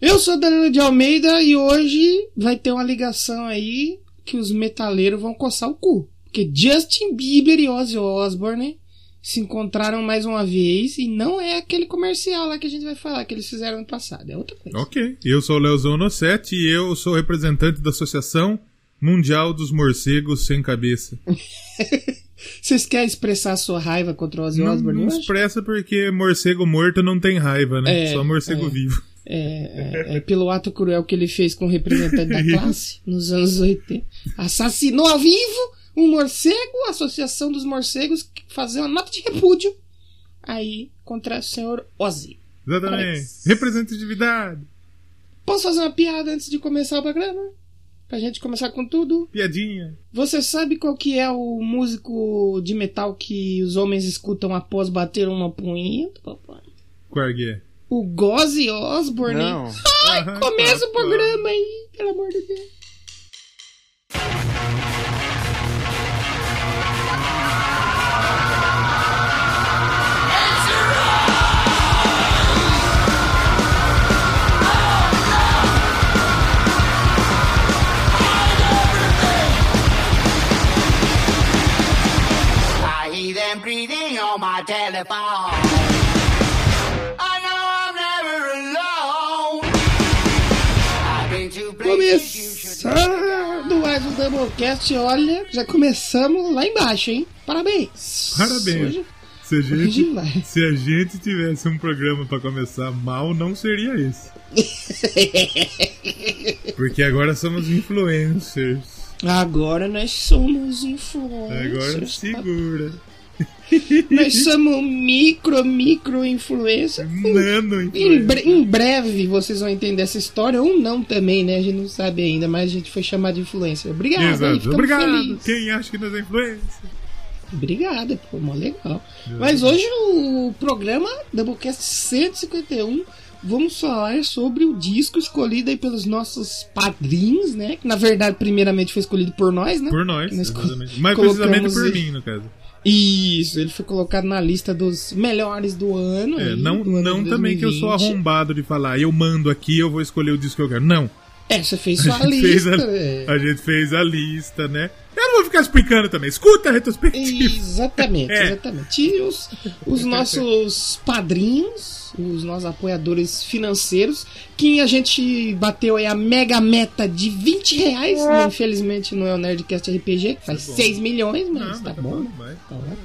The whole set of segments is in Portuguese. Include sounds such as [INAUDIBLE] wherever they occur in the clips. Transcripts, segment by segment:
Eu sou Danilo de Almeida e hoje vai ter uma ligação aí que os metaleiros vão coçar o cu. Porque Justin Bieber e Ozzy Osbourne se encontraram mais uma vez e não é aquele comercial lá que a gente vai falar que eles fizeram no passado, é outra coisa. Ok, eu sou o Leozão Nossetti e eu sou representante da Associação Mundial dos Morcegos Sem Cabeça. [LAUGHS] Vocês querem expressar sua raiva contra o Ozzy Não, Osbourne não hoje? expressa porque morcego morto não tem raiva, né? É, Só morcego é. vivo. É, é, é pelo ato cruel que ele fez com o representante da [LAUGHS] classe nos anos 80. Assassinou ao vivo um morcego, a Associação dos Morcegos, que fazia uma nota de repúdio aí contra o senhor Ozzy. Exatamente. Representatividade. Posso fazer uma piada antes de começar o programa? Pra gente começar com tudo? Piadinha. Você sabe qual que é o músico de metal que os homens escutam após bater uma punheta, papai? Qual é que é? O Gozzy Osbourne. Não. Ai, Aham, começa o programa aí, pelo amor de Deus. Telephone. Começando mais um Doublecast, olha, já começamos lá embaixo, hein? Parabéns. Parabéns. Hoje- Se a, gente, se a gente tivesse um programa pra começar mal, não seria esse. [LAUGHS] Porque agora somos influencers. Agora nós somos influencers. Agora tá? Nós somos micro, micro influencer. [LAUGHS] Nano Em, influencer. bre- em breve vocês vão entender essa história, ou não também, né? A gente não sabe ainda, mas a gente foi chamado de influencer. Obrigado, Exato. Obrigado. felizes. Quem acha que nós é influencer? Obrigada, pô, mó legal. Mas hoje o programa Doublecast 151 vamos falar sobre o disco escolhido aí pelos nossos padrinhos, né? Que na verdade, primeiramente foi escolhido por nós, né? Por nós, Nós exatamente. Mas precisamente por mim, no caso. Isso, ele foi colocado na lista dos melhores do ano. É, não do ano não também que eu sou 2020. arrombado de falar, eu mando aqui, eu vou escolher o disco que eu quero. Não. É, você fez sua A fez lista. a, é. a gente fez a lista, né? Eu não vou ficar explicando também. Escuta a retrospectiva. Exatamente, [LAUGHS] É. exatamente. E os, os nossos padrinhos, os nossos apoiadores financeiros, que a gente bateu aí a mega meta de 20 reais. né? Infelizmente não é o Nerdcast RPG, que faz bom. 6 milhões, mas Não, tá mas bom. né? Tá ótimo.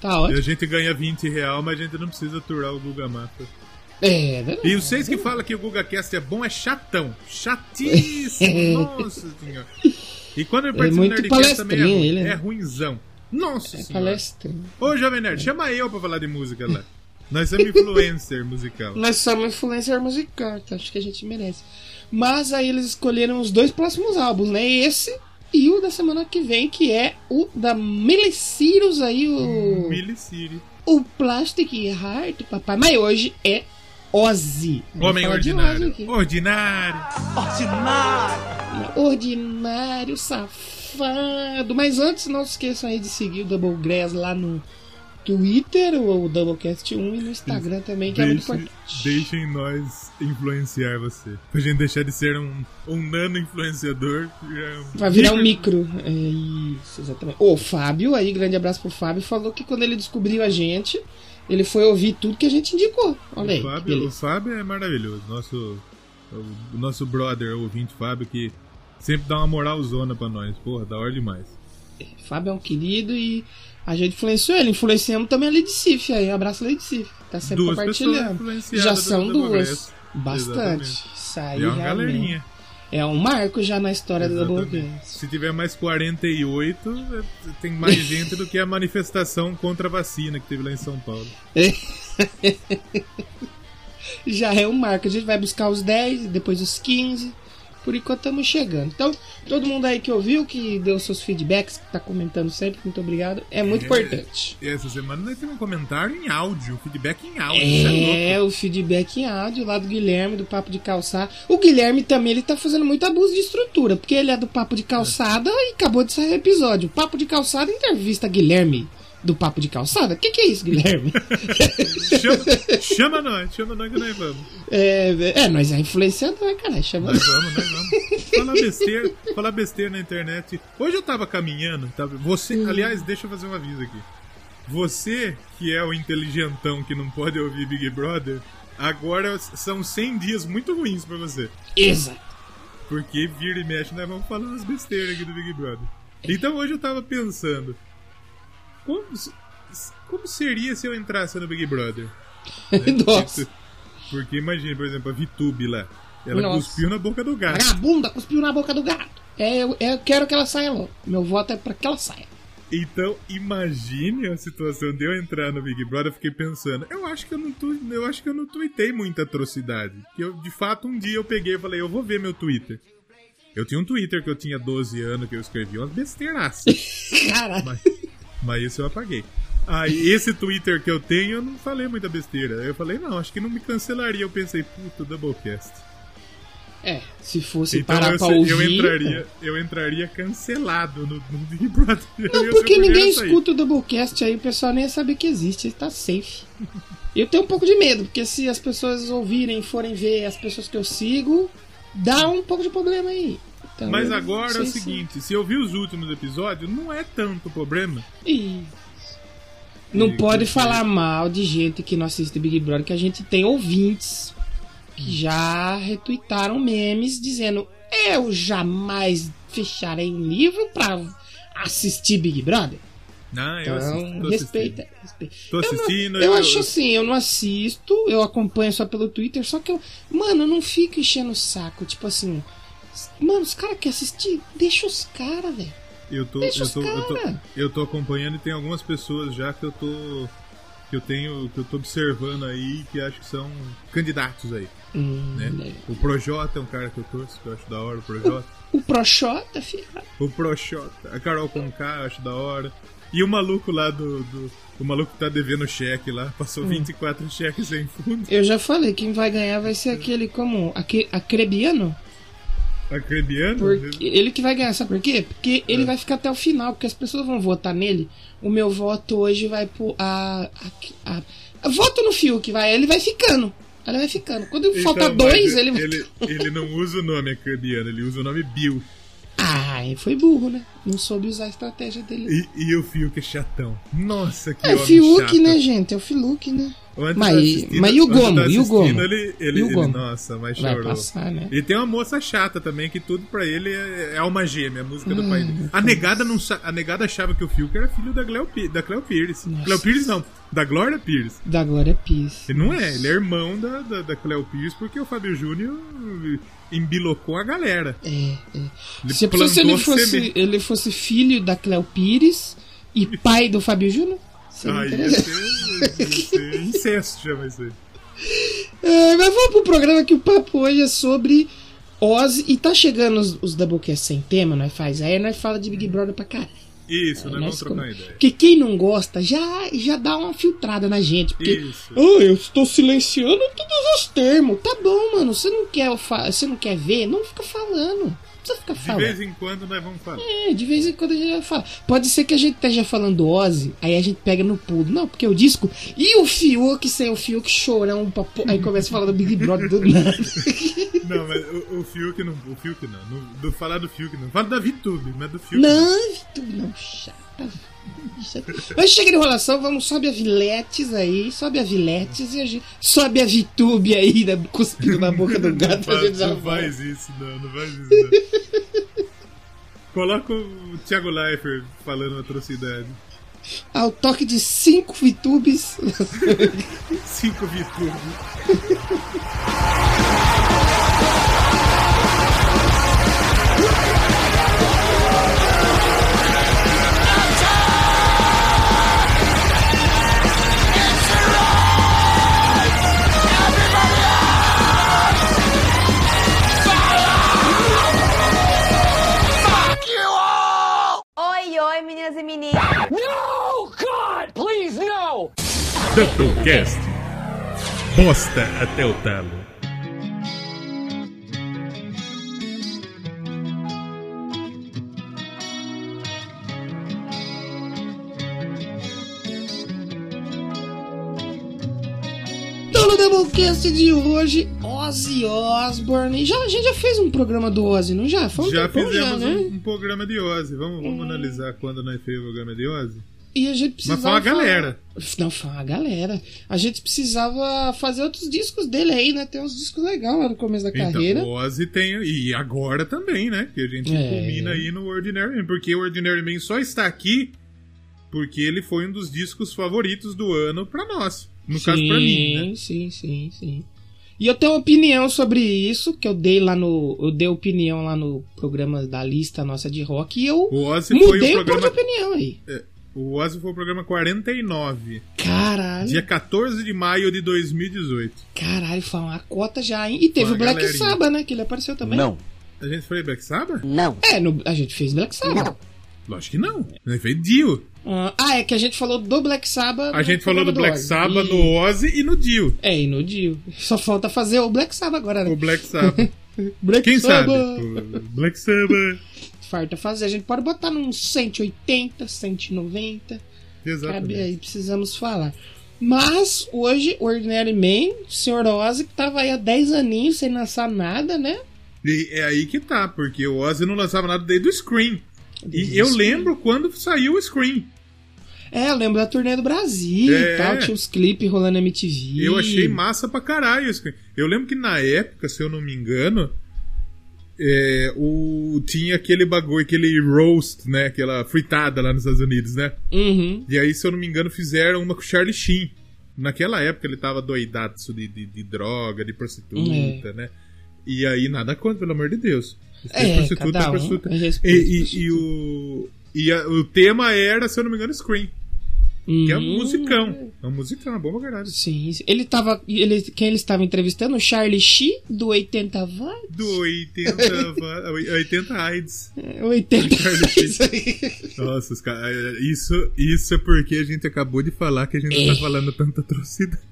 Tá E a ótimo. gente ganha 20 real, mas a gente não precisa aturar o Guga Mata. É, verdade. E vocês que falam que o GugaCast é bom é chatão. Chatíssimo. [LAUGHS] Nossa senhora. E quando ele participa do muito Nerdcast também é, ruim, ele, né? é ruinzão. Nossa senhora. Palestra. Ô, Jovem Nerd, chama eu pra falar de música lá. Nós somos influencer musical. [LAUGHS] Nós somos influencer musical, que acho que a gente merece. Mas aí eles escolheram os dois próximos álbuns, né? Esse e o da semana que vem, que é o da Miley Cyrus aí, o, Millie City. o Plastic Heart, papai. Mas hoje é Ozzy. Homem ordinário. Ozzy aqui. Ordinário. Ordinário, safado. Mas antes, não se esqueçam aí de seguir o Double Grass lá no Twitter, ou o Doublecast 1 e no Instagram também, que é muito importante. deixem nós influenciar você. Pra gente deixar de ser um, um nano influenciador. Vai virar um [LAUGHS] micro. É isso, exatamente. O Fábio, aí, grande abraço pro Fábio, falou que quando ele descobriu a gente, ele foi ouvir tudo que a gente indicou. Olha aí, O Fábio, o. Fábio é maravilhoso. Nosso, o, nosso brother, o ouvinte Fábio, que sempre dá uma moralzona pra nós. Porra, da hora demais. Fábio é um querido e a gente influenciou ele. Influenciamos também a Lady Sif aí. Um abraço, Lady Sif. Tá sempre Duas compartilhando. Já são duas. Bastante. Exatamente. Isso aí é uma realmente. galerinha. É um marco já na história Exatamente. Grass. Se tiver mais 48, é, tem mais [LAUGHS] gente do que a manifestação contra a vacina que teve lá em São Paulo. [LAUGHS] já é um marco. A gente vai buscar os 10, depois os 15. Por enquanto estamos chegando. Então, todo mundo aí que ouviu, que deu seus feedbacks, que tá comentando sempre, muito obrigado. É muito É. importante. Essa semana nós temos um comentário em áudio, feedback em áudio. É É, o feedback em áudio lá do Guilherme, do Papo de Calçada. O Guilherme também, ele tá fazendo muito abuso de estrutura, porque ele é do Papo de Calçada e acabou de sair o episódio. Papo de Calçada entrevista Guilherme do papo de calçada? O que, que é isso, Guilherme? Chama, chama nós, chama nós que nós vamos. é, é, nós é influenciador, cara. Chama Nós vamos, nós vamos. Falar besteira, falar besteira na internet. Hoje eu tava caminhando, tava, você, aliás, deixa eu fazer um aviso aqui. Você, que é o inteligentão que não pode ouvir Big Brother, agora são 100 dias muito ruins pra você. Exato. Porque vira e mexe, nós vamos falar umas besteiras aqui do Big Brother. Então hoje eu tava pensando. Como, como seria se eu entrasse no Big Brother? [LAUGHS] Nossa. Porque imagina, por exemplo, a Vitube lá. Ela Nossa. cuspiu na boca do gato. Vagabunda cuspiu na boca do gato. É, eu, eu quero que ela saia logo. Meu voto é pra que ela saia. Então, imagine a situação de eu entrar no Big Brother, eu fiquei pensando, eu acho que eu não tu, eu acho que eu não tuitei muita atrocidade. Que eu, de fato, um dia eu peguei e falei, eu vou ver meu Twitter. Eu tinha um Twitter que eu tinha 12 anos que eu escrevia umas besteiras. [LAUGHS] Caralho. mas, mas isso eu apaguei. Aí esse Twitter que eu tenho, eu não falei muita besteira. Eu falei, não, acho que não me cancelaria. Eu pensei, puta, Doublecast. É, se fosse Então parar eu, pra ouvir. eu entraria, eu entraria cancelado no, no Big Brother. Não, [LAUGHS] porque ninguém escuta o Doublecast aí, o pessoal nem ia saber que existe, tá safe. Eu tenho um pouco de medo, porque se as pessoas ouvirem, forem ver as pessoas que eu sigo, dá um pouco de problema aí. Então, Mas eu agora é não o sei se- seguinte, se eu vi os últimos episódios, não é tanto problema. Ih. Não E pode falar mal de gente que não assiste Big Brother, que a gente tem ouvintes que já retuitaram memes dizendo eu jamais fecharei um livro pra assistir Big Brother. Não, eu Então, assisto, tô respeita, assistindo. respeita. Tô assistindo. Eu acho assim, eu não assisto, eu acompanho só pelo Twitter, só que eu. Mano, eu não fico enchendo o saco. Tipo assim. Mano, os caras querem assistir? Deixa os caras, velho. Eu tô, Deixa eu, tô, eu, tô, cara. eu tô acompanhando e tem algumas pessoas já que eu tô. que eu tenho. que eu tô observando aí que acho que são candidatos aí. Hum, Né? né? O Projota é um cara que eu torço, que eu acho da hora, o Projota. O Proxota, filho. O Projota. A Carol Conká, eu acho da hora. E o maluco lá do. do- o maluco que tá devendo cheque lá, Hum. passou 24 cheques sem fundo. Eu já falei, quem vai ganhar vai ser aquele como. Aque, acrebiano? Acrebiano? Porque ele que vai ganhar, sabe por quê? Porque ele vai ficar até o final, porque as pessoas vão votar nele. O meu voto hoje vai pro. A, a, a- a- voto no Fiuk, vai. Ele vai ficando. Ele vai ficando. Quando Então, falta dois, ele vai. ele, ele não usa o nome acrebiano, ele usa o nome Bill. Ah, foi burro, né? Não soube usar a estratégia dele. E, e o Fiuk é chatão. Nossa, que É o Fiuk, chato. né, gente? É o Fiuk, né? Ontem Mas- tá assistindo- mas e o tá Gomo? E o Gomo? Ele, ele, E o ele- Gomo? nossa, mas Vai chorou. passar, né? E tem uma moça chata também, que tudo pra ele é, é alma gêmea, a música do Ai, pai dele. meu A negada, não, a negada achava que o Fiuk era filho da Cleo, Pi- da Cleo Pires. Nossa. Cleo Pires não, da Glória Pires. Da Glória Pires. Ele não é, ele é irmão da, da, da Cleo Pires porque o Fábio Júnior embilocou a galera. É, é. Ele Se, se ele fosse, ele fosse filho da Cleo Pires e [LAUGHS] pai do Fábio Júnior, seria Aí ia ser, ser incesto, chama isso aí. É, mas vamos pro programa que o papo hoje é sobre Ozzy. E tá chegando os, os Doublecast sem tema, nós faz. Aí nós fala de Big Brother pra caralho. Isso, nós vamos Nós trocar com- uma ideia. Porque quem não gosta já, já dá uma filtrada na gente. Porque, Isso. ah, eu estou silenciando todos os termos. Tá bom, mano. Você não quer, você não quer ver? Não fica falando. Não precisa ficar De falando. vez em quando nós vamos falar. É, de vez em quando a gente vai falar. Pode ser que a gente esteja falando Ozzy, aí a gente pega no pulo. Não, porque o disco. E o Fiuk sem o Fiuk chorão. pra pô- Aí começa a falar do Big Brother do nada. [LAUGHS] Não, mas o, o Fiuk não. O Fiuk não. no- do, falar do Fiuk não. Fala da VTube, mas do Fiuk Não, tu não, chata. Mas chega de enrolação, vamos, sobe a Viletes aí, sobe a Viletes e a gente. Sobe a Vitube aí, né, cuspindo na boca do Não, gato, a faz, gente não faz isso, não. Não faz isso, não. Coloca o Thiago Leifert falando atrocidade. Ao toque de cinco Vitubes. [LAUGHS] Cinco VTube. [LAUGHS] Doublecast. Bosta até o talo. Então, no Doublecast de hoje, Ozzy Osbourne. Já, a gente já fez um programa do Ozzy, não já? Foi um já fizemos já, né? um, um programa de Ozzy. Vamos, vamos é. analisar quando nós fizemos o programa de Ozzy? E a gente precisava. Mas foi uma falar- galera. Não, foi uma galera. A gente precisava fazer outros discos dele aí, né? Tem uns discos legais lá no começo da carreira. Então, o Ozzy tem. E agora também, né? Que a gente É. culmina aí no Ordinary Man. Porque o Ordinary Man só está aqui porque ele foi um dos discos favoritos do ano pra nós. No caso, pra mim, né? Sim, sim, sim. E eu tenho uma opinião sobre isso, que eu dei lá no. Eu dei opinião lá no programa da lista nossa de rock e eu O Ozzy foi mudei o um pouco de programa. opinião aí. O Ozzy foi o programa 49. Caralho. Dia 14 de maio de 2018. Caralho, foi uma cota já, hein? E teve o Black galerinha. Sabbath, né? Que ele apareceu também. Não. A gente foi Black Sabbath? Não. É, no- a gente fez Black Sabbath. Lógico que não. A gente fez Dio. Ah, ah, é que a gente falou do Black Sabbath. A gente falou do programa Black Ozzy. Sabbath, E- no Ozzy e no Dio. É, e no Dio. Só falta fazer o Black Sabbath agora, né? O Black Sabbath. [LAUGHS] Black Quem sabe? Sabbath. O Black Sabbath. Farta fazer. A gente pode botar num 180, 190. Cabe Exatamente. aí, precisamos falar. Mas hoje, Ordinary Man, o Sr. Ozzy, que tava aí há 10 aninhos sem lançar nada, né? E é aí que tá, porque o Ozzy não lançava nada desde o Scream. Desde E eu Scream. lembro quando saiu o Scream. É, eu lembro da turnê do Brasil É. e tal. Tinha uns clipes rolando na MTV. Eu achei massa pra caralho o Scream. Eu lembro que na época, se eu não me engano, é, o, tinha aquele bagulho, aquele roast, né? Aquela fritada lá nos Estados Unidos, né? Uhum. E aí, se eu não me engano, fizeram uma com o Charlie Sheen. Naquela época ele tava doidado de, de, de droga, de prostituta, né? E aí, nada contra, pelo amor de Deus. Se É, prostituta, um prostituta. E, e- e o, e a- o tema era, se eu não me engano, Scream. Que é um Uhum. musicão. É um musicão, é bom pra caralho. Sim, ele tava. Ele, quem ele estava entrevistando? O Charlie Sheen, do 80 Vai? Do 80, va- 80 AIDS. 80 Charlie Sheen. Isso aí. Nossa, os caras. Isso, isso é porque a gente acabou de falar que a gente não É. tá falando tanta atrocidade.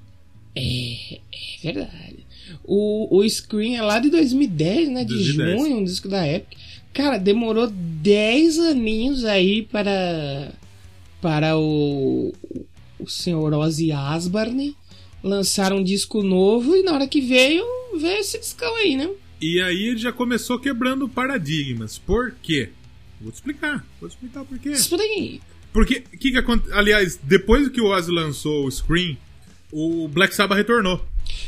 É, é verdade. O, o Scream é lá de 2010, né? De 2010. junho, um disco da época. Cara, demorou 10 aninhos aí para. Para o. O senhor Ozzy Osbourne lançar um disco novo e na hora que veio, veio esse discão aí, né? E aí ele já começou quebrando paradigmas. Por quê? Vou te explicar. Vou te explicar por quê. Daí. Porque, que que aconte... aliás, depois que o Ozzy lançou o Scream, o Black Sabbath retornou.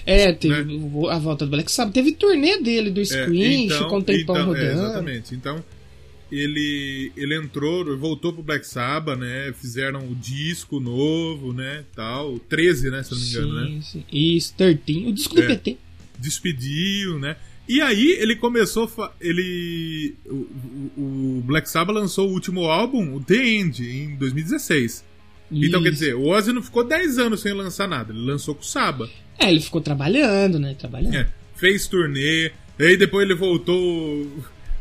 É, teve Né? a volta do Black Sabbath. Teve turnê dele do É, Scream, ficou um tempão então, é, rodando. exatamente. Então, ele, ele entrou, voltou pro Black Sabbath, né? Fizeram o disco novo, né? Tal. 13, né? Se não me engano, né? sim, sim. Isso, 13. O disco do É. PT. despediu, né? E aí ele começou. Ele. O, o- Black Sabbath lançou o último álbum, o The End, em 2016. Então quer Isso. dizer, o Ozzy não ficou 10 anos sem lançar nada. Ele lançou com o Saba. É, ele ficou trabalhando, né? Trabalhando. É, fez turnê. Aí depois ele voltou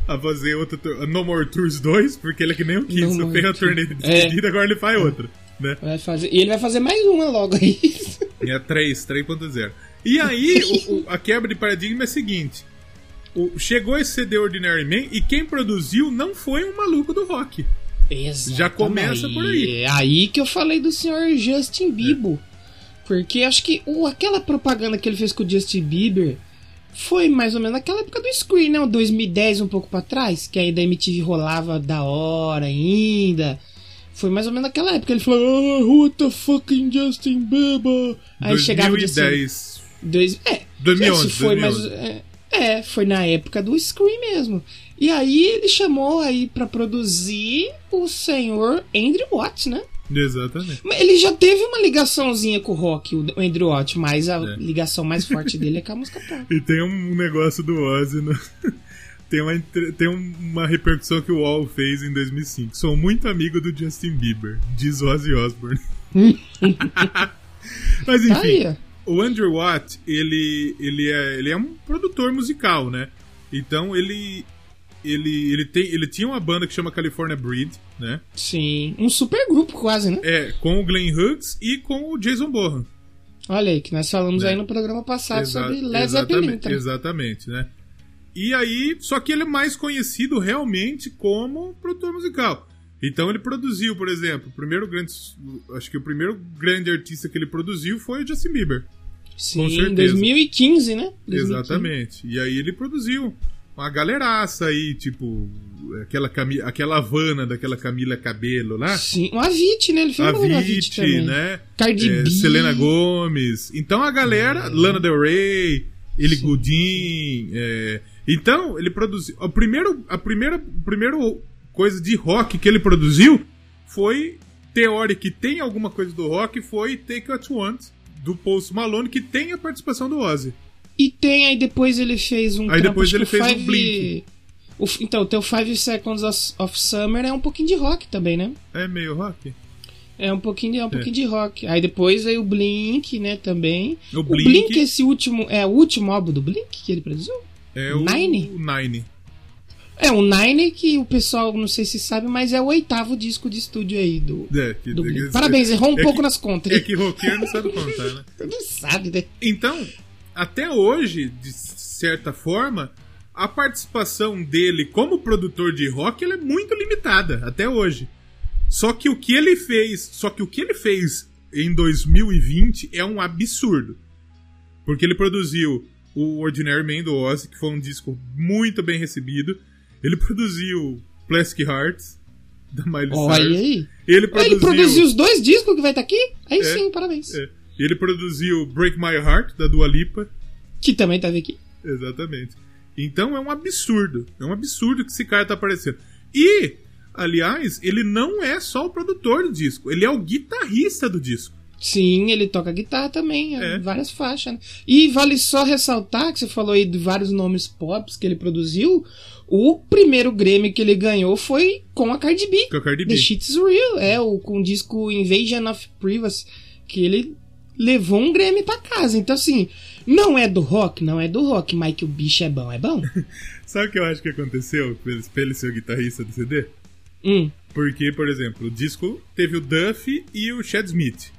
a fazer outra. tur- No More Tours 2, porque ele é que nem o Kiss. Só More fez a turnê de despedida, agora ele faz outra. Né? Vai fazer... E ele vai fazer mais uma logo aí. É 3, 3.0. E aí, o- o- a quebra de paradigma é a seguinte: o- chegou esse CD Ordinary Man e quem produziu não foi um maluco do rock. Exatamente. Já começa por aí. É aí que eu falei do senhor Justin Bieber. Porque acho que o, aquela propaganda que ele fez com o Justin Bieber foi mais ou menos naquela época do Screen, né? O 2010, um pouco pra trás, que ainda a MTV rolava da hora ainda. Foi mais ou menos naquela época. Ele falou, oh, who the fucking Justin Bieber? Aí chegava o Justin 2010. Dois, é, 2011, esse foi 2011. mais é, é, foi na época do Scream mesmo. E aí ele chamou aí pra produzir o senhor Andrew Watts, né? Exatamente. Mas Ele já teve uma ligaçãozinha com o rock, o Andrew Watts, mas a É. ligação mais forte dele é com a música pop. [LAUGHS] E tem um negócio do Ozzy. no- [LAUGHS] tem, uma, tem um- uma repercussão que o Wall fez em 2005. Sou muito amigo do Justin Bieber, diz Ozzy Osbourne. [LAUGHS] Mas enfim. Tá ó. O Andrew Watt, ele, ele, é, ele é um produtor musical, né? Então ele. Ele, ele, tem, ele tinha uma banda que chama California Breed, né? Sim, um super grupo quase, né? É, com o Glenn Hughes e com o Jason Bohan. Olha aí, que nós falamos É. aí no programa passado Exa- sobre Led Zeppelin. exatamente, tá? exatamente, né? E aí, só que ele é mais conhecido realmente como produtor musical. Então ele produziu, por exemplo, o primeiro grande, acho que o primeiro grande artista que ele produziu foi o Justin Bieber. Sim, em certeza. 2015, né? 2015. Exatamente. E aí ele produziu uma galeraça aí, tipo, aquela, Cami aquela Havana daquela Camila Cabelo lá. Sim, o Avicii, né? Ele fez A um Viti, também. né? Cardi É, B. Selena Gomes. Então a galera, Lana Del Rey, Ele. Goodin. é, Então ele produziu. O primeiro, a primeira, primeira coisa de rock que ele produziu foi teórica que tem alguma coisa do rock foi Take What You Want do Post Malone que tem a participação do Ozzy. E tem, aí depois ele fez um Aí trampo, depois ele fez o Five- Blink. o então, o teu Five Seconds of, Summer é um pouquinho de rock também, né? É meio rock. É um pouquinho de, é um pouquinho de rock. Aí depois veio o Blink, né, também. O O Blink- Blink, esse último, é o último álbum do Blink que ele produziu? É o Nine? o Nine. É, o Nine, que o pessoal não sei se sabe, mas é o oitavo disco de estúdio aí do, É, que- do Blink. Parabéns, errou um é pouco que- nas contas. É que roqueiro não sabe contar, né? [LAUGHS] Não sabe, né? Então, até hoje, de certa forma, a participação dele como produtor de rock é muito limitada, até hoje. Só que o que ele fez, só que o que ele fez em 2020 é um absurdo. Porque ele produziu o Ordinary Man do Ozzy, que foi um disco muito bem recebido. Ele produziu Plastic Hearts da Miley Olha Cyrus. aí. Ele produziu, Ele produziu os dois discos que vai estar aqui? Aí É, sim, parabéns. é, ele produziu Break My Heart da Dua Lipa. Que também tava aqui. Exatamente. Então é um absurdo. É um absurdo que esse cara tá aparecendo. E, aliás, ele não é só o produtor do disco, ele é o guitarrista do disco. Sim, ele toca guitarra também, É. várias faixas. Né? E vale só ressaltar que você falou aí de vários nomes pops que ele produziu. O primeiro Grammy que ele ganhou foi com a Cardi B. Com a Cardi The B. Shit's Real, é, o, com o disco Invasion of Privacy, que ele levou um Grammy pra casa. Então, assim, não é do rock, não é do rock, mas que o bicho é bom, é bom. [LAUGHS] Sabe o que eu acho que aconteceu pra ele- pra ele ser o guitarrista do CD? hum, Porque, por exemplo, o disco teve o Duff e o Chad Smith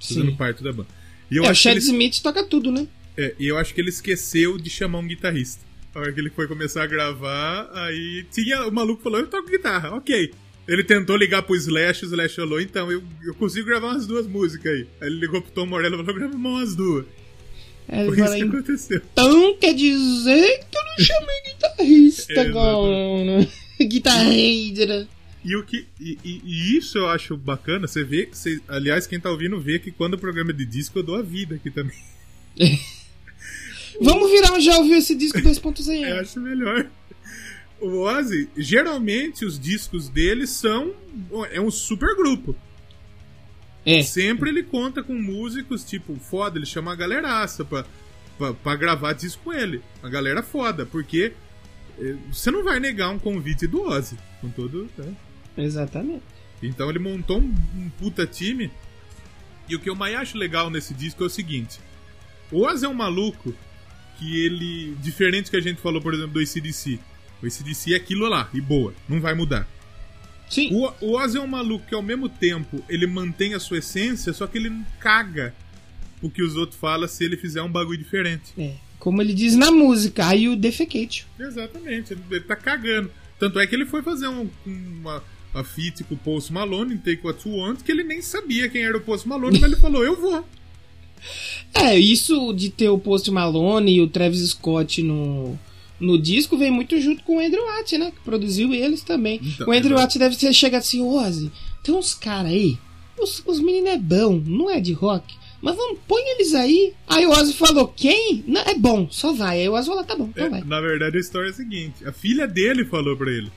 fazendo sim. parte da banda. E eu, É, o Chad ele, Smith toca tudo, né? é, e eu acho que ele esqueceu de chamar um guitarrista. A hora que ele foi começar a gravar, aí tinha o maluco falou: Eu toco guitarra, ok. Ele tentou ligar pro Slash, o Slash falou: Então, eu, eu consigo gravar umas duas músicas aí. Aí ele ligou pro Tom Morello e falou: Grava umas duas. É, Foi isso que aconteceu. Então quer dizer que eu não chamei guitarrista [LAUGHS] agora. [LAUGHS] Guitarreira. E, o que, e, e- isso eu acho bacana, você vê que, você- aliás, quem tá ouvindo vê que quando o programa é de disco eu dou a vida aqui também. [LAUGHS] Vamos virar um já ouviu esse disco Eu 2.0. acho melhor. O Ozzy, geralmente os discos dele são. É um super grupo. É. Sempre ele conta com músicos, tipo, foda, ele chama a galeraça pra, pra, pra gravar disco com ele. Uma galera foda, porque eh, você não vai negar um convite do Ozzy. Com todo. né? Exatamente. Então ele montou um, um puta time. E o que eu mais acho legal nesse disco é o seguinte: o Ozzy é um maluco que ele. Diferente do que a gente falou, por exemplo, do ACDC. O ACDC é aquilo lá, e boa, não vai mudar. Sim. O, o Ozzy é um maluco que ao mesmo tempo ele mantém a sua essência, só que ele caga o que os outros falam se ele fizer um bagulho diferente. É. Como ele diz na música, aí o defecate. Exatamente, ele, ele tá cagando. Tanto é que ele foi fazer um- uma, uma feat com o Post Malone em Take What You Want, que ele nem sabia quem era o Post Malone, mas ele [LAUGHS] falou, eu vou. É, isso de ter o Post Malone e o Travis Scott no, no disco vem muito junto com o Andrew Watt, né? Que produziu eles também. Então, o Andrew. Watt deve ter chegado assim, Ozzy, tem uns caras aí, os, os meninos é bom, não é de rock, mas vamos, põe eles aí. Aí o Ozzy falou, quem? Não, é bom, só vai. Aí o Ozzy falou, tá bom, então É, vai. na verdade, a história é a seguinte: a filha dele falou pra ele.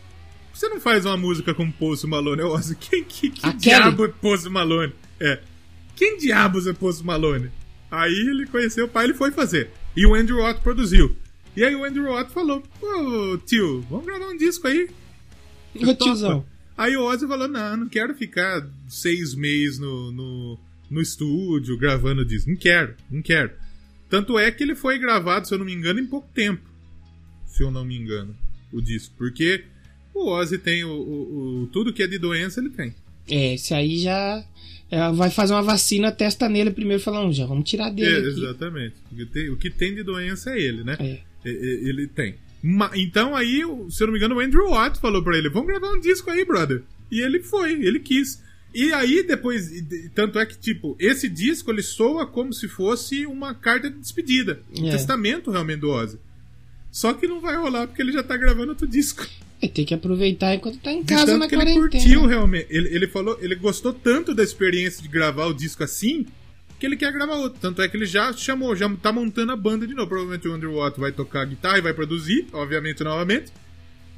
Você não faz uma música com Post Malone? Eu Ozzy, quem que, que diabo é Post Malone? É. Quem diabos é Post Malone? Aí ele conheceu o pai ele foi fazer. E o Andrew Watt produziu. E aí o Andrew Watt falou: Pô, tio, vamos gravar um disco aí. Ô tiozão. Aí o Ozzy falou: Não, não quero ficar seis meses no, no, no estúdio gravando disco. Não quero, não quero. Tanto é que ele foi gravado, se eu não me engano, em pouco tempo. Se eu não me engano, o disco. Porque o Ozzy tem o, o- o- tudo que é de doença, ele tem. É, esse aí já é, vai fazer uma vacina, testa nele primeiro e fala, já vamos tirar É, dele aqui. exatamente. O que, tem, o que tem de doença é ele, né? É. Ele tem. Então aí, se eu não me engano, o Andrew Watt falou pra ele: Vamos gravar um disco aí, brother. E ele foi, ele quis. E aí depois, de- tanto é que tipo, esse disco ele soa como se fosse uma carta de despedida, um É. testamento realmente do Ozzy. Só que não vai rolar porque ele já tá gravando outro disco. Ter que aproveitar enquanto tá em De casa tanto na que ele quarentena. curtiu realmente. Ele, ele falou, ele gostou tanto da experiência de gravar o disco assim que ele quer gravar outro. Tanto é que ele já chamou, já tá montando a banda de novo. Provavelmente o Underwater vai tocar guitarra e vai produzir, obviamente, novamente.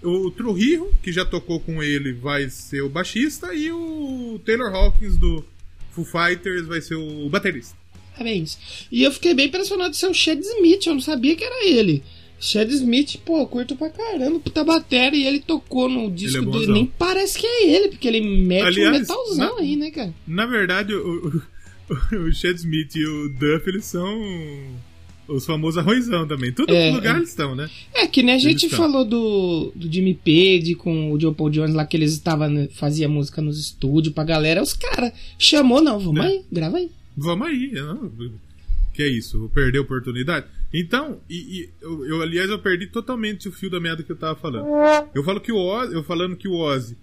O Trujillo, que já tocou com ele, vai ser o baixista. E o Taylor Hawkins do Foo Fighters vai ser o baterista. Parabéns. E eu fiquei bem impressionado de ser o Chad Smith, eu não sabia que era ele. Chad Smith, pô, curto pra caramba, puta bateria, e ele tocou no disco é dele. Nem parece que é ele, porque ele mete um Aliás, metalzão na- aí, né, cara? Na verdade, o, [LAUGHS] o, Chad Smith e o Duff, eles são os famosos arrozão também. Todo É, lugar é. eles estão, né? É, que nem a gente falou do, do Jimmy Page com o Joe Paul Jones lá, que eles estavam, né, fazia música nos estúdios pra galera. Os caras chamou, não, vamos É. aí, grava aí. Vamos aí, não, que é isso, vou perder a oportunidade. Então, e, e eu, eu, aliás, eu perdi totalmente o fio da merda que eu tava falando. Eu falo que o Ozzy, eu falando que o Ozzy,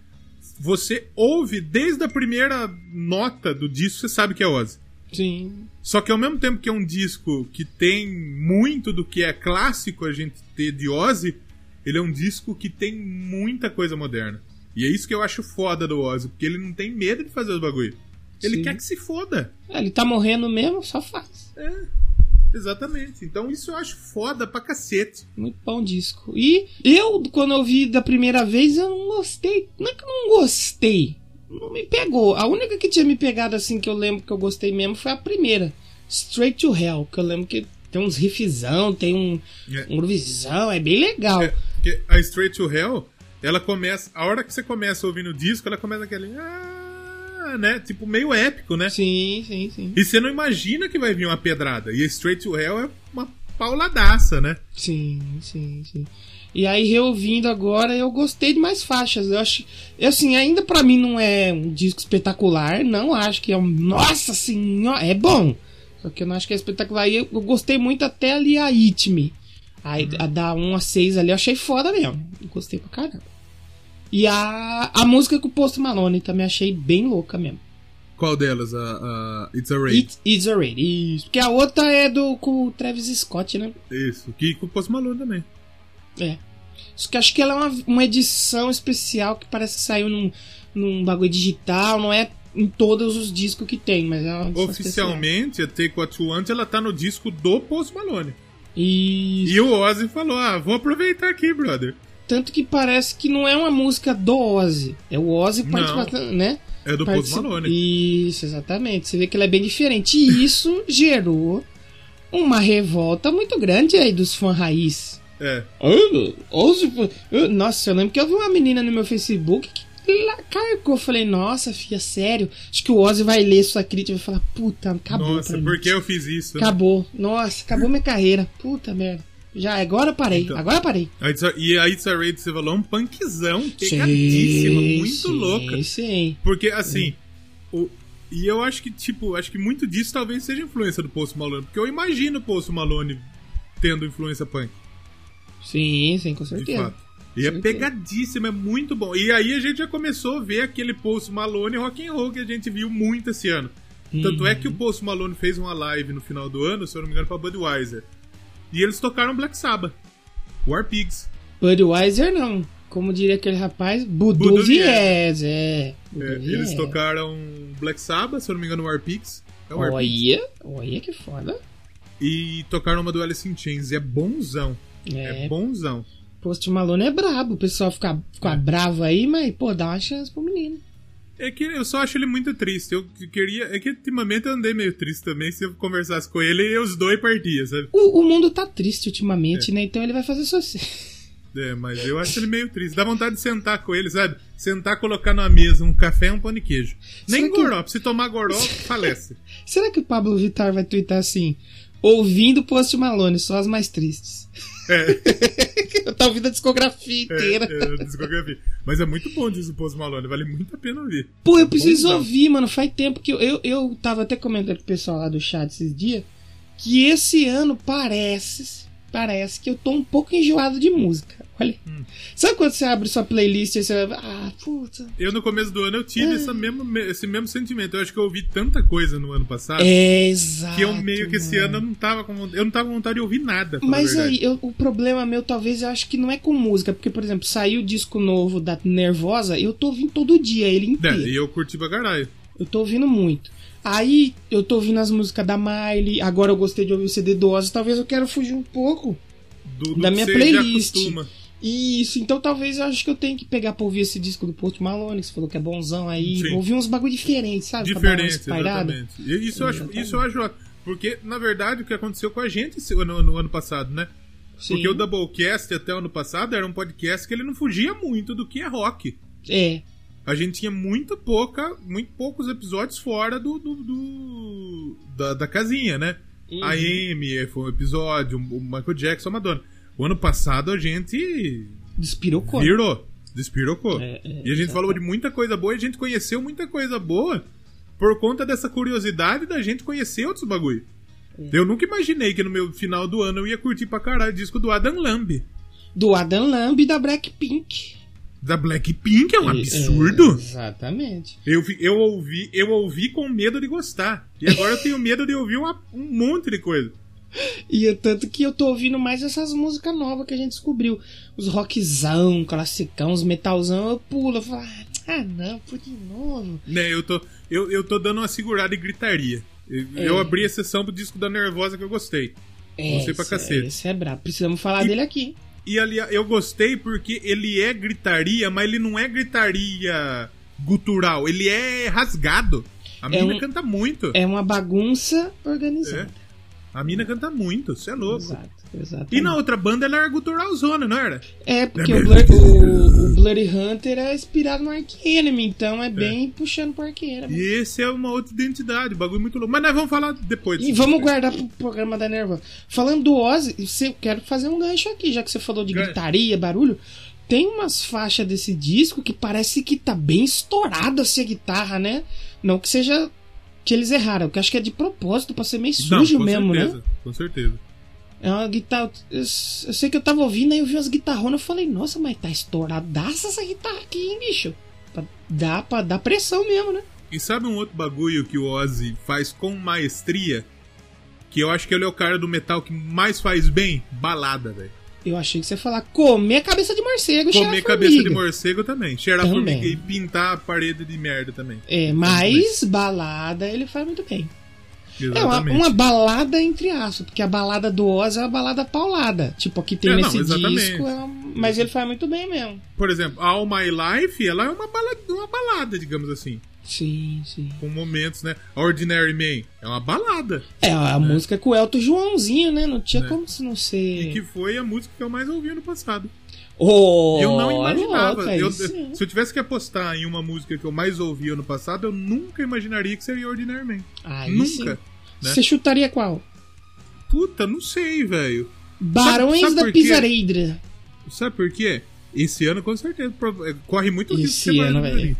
você ouve desde a primeira nota do disco, você sabe que é Ozzy. Sim. Só que ao mesmo tempo que é um disco que tem muito do que é clássico a gente ter de Ozzy, ele é um disco que tem muita coisa moderna. E é isso que eu acho foda do Ozzy, porque ele não tem medo de fazer os bagulho. Ele Sim. quer que se foda. É, Ele tá morrendo mesmo, só faz. É, exatamente. Então isso eu acho foda pra cacete. Muito bom disco. E eu, quando eu vi da primeira vez, eu não gostei. Não é que eu não gostei. Não me pegou. A única que tinha me pegado assim que eu lembro que eu gostei mesmo foi a primeira. Straight to Hell. Que eu lembro que tem uns riffzão, tem um, É. um groovizão, é bem legal. É, a Straight to Hell, ela começa. A hora que você começa ouvindo o disco, ela começa aquele. Ah, né? Tipo, meio épico, né? Sim, sim, sim. E você não imagina que vai vir uma pedrada. E a Straight to Hell é uma pauladaça, né? Sim, sim, sim. E aí, reouvindo agora, eu gostei de mais faixas. Eu acho. Assim, ainda pra mim não é um disco espetacular. Não acho que é um. Nossa senhora! É bom. Só que eu não acho que é espetacular. E eu, eu gostei muito até ali a It Me. Aí, a da 1 a 6 ali eu achei foda mesmo. Gostei pra caramba. E a, a música com o Post Malone também achei bem louca mesmo. Qual delas? A, a It's a Raid. It, It's Already. Isso. Porque a outra é do com o Travis Scott, né? Isso. Que com o Post Malone também. É. Só que acho que ela é uma, uma edição especial que parece que saiu num, num bagulho digital, não é em todos os discos que tem, mas é Oficialmente, a Take What You Want, ela tá no disco do Post Malone. especial. E E o Ozzy falou, ah, vou aproveitar aqui, brother. Tanto que parece que não é uma música do Ozzy, é o Ozzy participando, né? É do Post Malone. Isso, exatamente. Você vê que ela é bem diferente. E isso [LAUGHS] gerou uma revolta muito grande aí dos fãs raiz. É. Nossa, eu lembro que eu vi uma menina no meu Facebook que lá carcou. Eu falei, nossa, filha, sério. Acho que o Ozzy vai ler sua crítica e vai falar, puta, acabou. Nossa, por que eu fiz isso? Acabou. Nossa, acabou minha carreira. Puta merda. Já, agora parei. Então. Agora parei. A It's a- E a It's a Raid, você falou, é um punkzão, pegadíssima, muito sim, louca. Sim. Porque, assim, o... e eu acho que, tipo, acho que muito disso talvez seja influência do Post Malone. Porque eu imagino o Post Malone tendo influência punk, Sim, sim, com certeza. E é Certeza. pegadíssimo, é muito bom. E aí a gente já começou a ver aquele Post Malone rock and roll que a gente viu muito esse ano. Tanto é que Uhum. o Post Malone fez uma live no final do ano, se eu não me engano, pra Budweiser. E eles tocaram Black Sabbath. War Pigs. Budweiser não. Como diria aquele rapaz, Budu Viés, é. Budu É, eles tocaram Black Sabbath, se eu não me engano, War Pigs. É War Pigs. Olha, olha que foda. E tocaram uma do Alice in Chains. E é bonzão. É, É, bonzão. Post Malone é brabo. O pessoal fica, fica É. bravo aí, mas, pô, dá uma chance pro menino. É que eu só acho ele muito triste. Eu queria. É que ultimamente eu andei meio triste também. Se eu conversasse com ele, eu os dois partiam, sabe? O, o mundo tá triste ultimamente, né? Então ele vai fazer sucesso. [LAUGHS] É, mas eu acho ele meio triste. Dá vontade de sentar com ele, sabe? Sentar, colocar na mesa um café e um pão de queijo. Nem Será que- goró. Se tomar goró, [LAUGHS] falece. Será que o Pablo Vittar vai twittar assim? Ouvindo Post Malone, só as mais tristes. É, [LAUGHS] tá ouvindo a discografia inteira. é, é, discografia. Mas é muito bom disso o Post Malone. Vale muito a pena ouvir. Pô, eu preciso Bonzão. ouvir, mano. Faz tempo que eu, eu, eu tava até comentando com o pessoal lá do chat esses dias que esse ano parece, parece que eu tô um pouco enjoado de música. Olha. Sabe quando você abre sua playlist e você vai. Ah, puta. Eu, no começo do ano, eu tive É. essa mesmo, esse mesmo sentimento. Eu acho que eu ouvi tanta coisa no ano passado É, exato. que eu meio que esse mano. ano eu não tava com vontade, eu não tava com vontade de ouvir nada. Mas aí, eu- o problema meu, talvez, eu acho que não é com música. Porque, por exemplo, saiu o disco novo da Nervosa, eu tô ouvindo todo dia ele É, inteiro. e eu curti pra caralho. Eu tô ouvindo muito. Aí, eu tô ouvindo as músicas da Miley. Agora eu gostei de ouvir o CD do Ozzy. Talvez eu quero fugir um pouco Do, do Da minha playlist. Isso, então talvez eu acho que eu tenho que pegar pra ouvir esse disco do Post Malone, que você falou que é bonzão aí. Sim. Ouvir uns bagulho diferentes, sabe? Diferente, exatamente. E isso eu, acho, Exatamente. isso eu acho. Porque, na verdade, o que aconteceu com a gente no, no ano passado, né? Sim. Porque o Doublecast até o ano passado era um podcast que ele não fugia muito do que é rock. É. A gente tinha muito pouca, muito poucos episódios fora do, do, do- da, da casinha, né? Uhum. A Amy foi um episódio, o Michael Jackson, a Madonna. O ano passado a gente Despirocou. virou, despirocou. É, é, e a gente falou de muita coisa boa e a gente conheceu muita coisa boa por conta dessa curiosidade da gente conhecer outros bagulho. É. Eu nunca imaginei que no meu final do ano eu ia curtir pra caralho o disco do Adam Lamb. Do Adam Lamb e da Blackpink. Da Blackpink, é um É, absurdo. exatamente. Eu, eu, ouvi, eu ouvi com medo de gostar. E agora eu tenho medo de ouvir uma- um monte de coisa. E é tanto que eu tô ouvindo mais essas músicas novas que a gente descobriu. Os rockzão, classicão, os metalzão, eu pulo. Eu falo, ah, não, por de novo. Né, eu tô, eu, eu tô dando uma segurada e gritaria. Eu, É. eu abri a sessão pro disco da Nervosa que eu gostei. Gostei pra cacete. Esse é brabo. Precisamos falar E- dele aqui. E ali eu gostei porque ele é gritaria, mas ele não é gritaria gutural, ele é rasgado. A É mina um- canta muito. É uma bagunça organizada. A mina canta muito, você é louco. Exato, exato. E na outra banda ela era guturalzona, não era? É, porque o, Blur- o, o Bloody Hunter é inspirado no Ark Enemy, então é bem puxando pro Ark Enemy. E esse é uma outra identidade, bagulho muito louco. Mas nós vamos falar depois E vamos guardar pro programa da Nerva. Falando do Ozzy, eu quero fazer um gancho aqui, já que você falou de gritaria, barulho. Tem umas faixas desse disco que parece que tá bem estourada assim a guitarra, né? Não que seja que eles erraram, que eu acho que é de propósito pra ser meio Não, sujo com mesmo, certeza, né? Com certeza. É uma guitarra. Eu, eu sei que eu tava ouvindo, aí eu vi umas guitarronas eu falei, nossa, mas tá estouradaça essa guitarra aqui, hein, bicho? Pra- Dá pra dar pressão mesmo, né? E sabe um outro bagulho que o Ozzy faz com maestria? Que eu acho que ele é o cara do metal que mais faz bem? Balada, velho. Eu achei que você ia falar comer cabeça de morcego e Comer cabeça de morcego também. Cheirar Também. formiga e pintar a parede de merda também. É, mas balada ele faz muito bem. É uma, Exatamente. uma balada entre aspas, porque a balada do Oz é uma balada paulada. Tipo, aqui tem É, não, nesse exatamente. disco, mas ele faz muito bem mesmo. Por exemplo, All My Life, ela é uma balada, uma balada, digamos assim. Sim, sim. Com momentos, né? Ordinary Man é uma balada. É, a música é com o Elton Joãozinho, né? Não tinha É. como se não E ser. que foi a música que eu mais ouvi no passado. Oh, eu não imaginava. louca, Eu- se eu tivesse que apostar em uma música que eu mais ouvi ano passado, eu nunca imaginaria que seria Ordinary Man. Aí nunca. né? Você chutaria qual? Puta, não sei, velho. Barões sabe da por quê? Pisareira. Sabe por quê? Esse ano, com certeza, é, corre muito risco Esse ano, velho.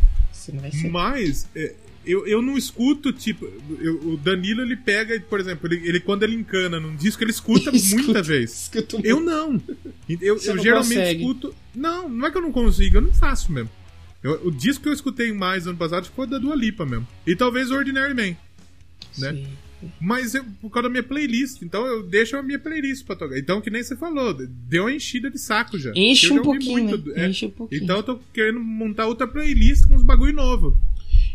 Não vai ser. Mas é, eu, eu não escuto, tipo, eu- o Danilo ele pega, por exemplo, ele, ele- quando ele encana num disco, ele escuta [LAUGHS] muita vez. Eu não. Eu, Você eu não geralmente consegue. escuto. Não, não é que eu não consigo, eu não faço mesmo. Eu- o disco que eu escutei mais ano passado foi da Dua Lipa mesmo. E talvez o Ordinary Man. né? Sim. Mas eu, por causa da minha playlist. Então eu deixo a minha playlist pra tocar. Então, que nem você falou, deu uma enchida de saco já. Enche Eu um pouquinho, do- né? é. Enche um pouquinho. Então eu tô querendo montar outra playlist com uns bagulho novo.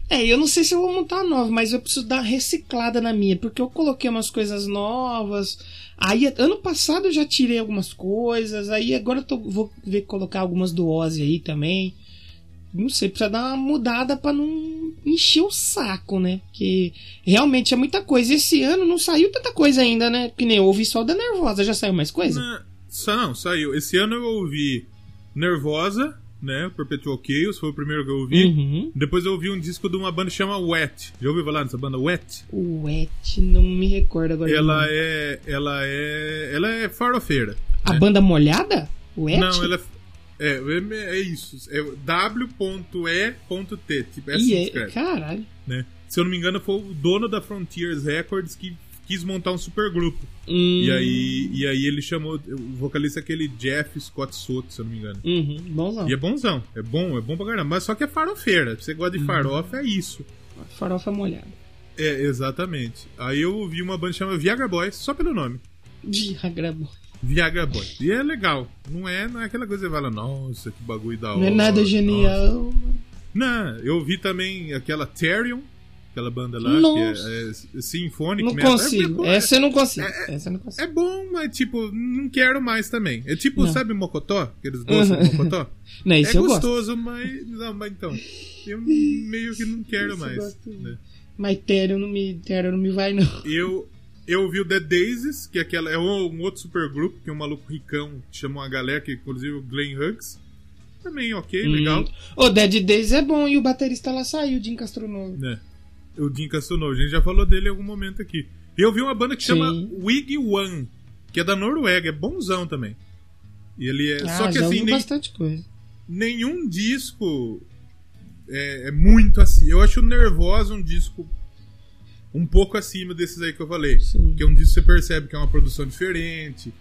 É, eu não sei se eu vou montar nova, mas eu preciso dar reciclada na minha, porque eu coloquei umas coisas novas. Aí, ano passado eu já tirei algumas coisas, aí agora eu tô- vou ver colocar algumas do Ozzy aí também. Não sei, precisa dar uma mudada pra não encher o saco, né? Porque realmente é muita coisa. Esse ano não saiu tanta coisa ainda, né? Que nem eu ouvi só da Nervosa, já saiu mais coisa? Sa- Não, saiu. Esse ano eu ouvi Nervosa, né? Perpetual Chaos, foi o primeiro que eu ouvi. Uhum. Depois eu ouvi um disco de uma banda que chama Wet. Já ouviu falar dessa banda Wet? O Wet, não me recordo agora. Ela é. Ela é. Ela é farofeira. A né? banda molhada? Wet? Não, ela é. É, é isso. É w.e.t. Tipo, é assim que é, escreve, caralho. né? Se eu não me engano, foi o dono da Frontiers Records que quis montar um supergrupo. Hum, E aí, e aí ele chamou. O vocalista aquele Jeff Scott Soto, se eu não me engano. Uhum, bonzão. E é bonzão, é bom, é bom pra caramba. Mas só que é farofeira. Se você gosta de farofa, é isso. Farofa molhada. É, exatamente. Aí eu ouvi uma banda chamada Viagra Boys, só pelo nome. Viagra bom. Viagra Boys. E é legal. Não é, não é aquela coisa que você fala, nossa, que bagulho da hora. Não é nada nossa. genial. Não, eu vi também aquela Therion, aquela banda lá, Nossa. que é, é Symphonic Não Metal. É- consigo. é- Essa eu não consigo. Essa eu não consigo. É bom, mas tipo, não quero mais também. É tipo, Não. sabe Mocotó? Aqueles doces Uhum. de Mocotó? [LAUGHS] Não, é eu gosto. gostoso, mas. Não, mas então. Eu meio que não quero Isso mais. né? Mas Tério não me, não me vai, não. Eu, eu ouvi o The Daisies, que é, aquela, é um, um outro supergrupo, que é um maluco ricão, que chama uma galera, que inclusive o Glenn Hughes. Também ok, legal. Hum. O Dead Days é bom e o baterista lá saiu, o Jim Castronovo. né? O Jim Castronovo, a gente já falou dele em algum momento aqui. E eu vi uma banda que Sim. chama Wig One, que é da Noruega, é bonzão também. E ele é. Ah, só que assim, nem, bastante coisa. nenhum disco é, é muito assim. Eu acho o Nervosa um disco um pouco acima desses aí que eu falei. Sim. Que é um disco você percebe que é uma produção diferente.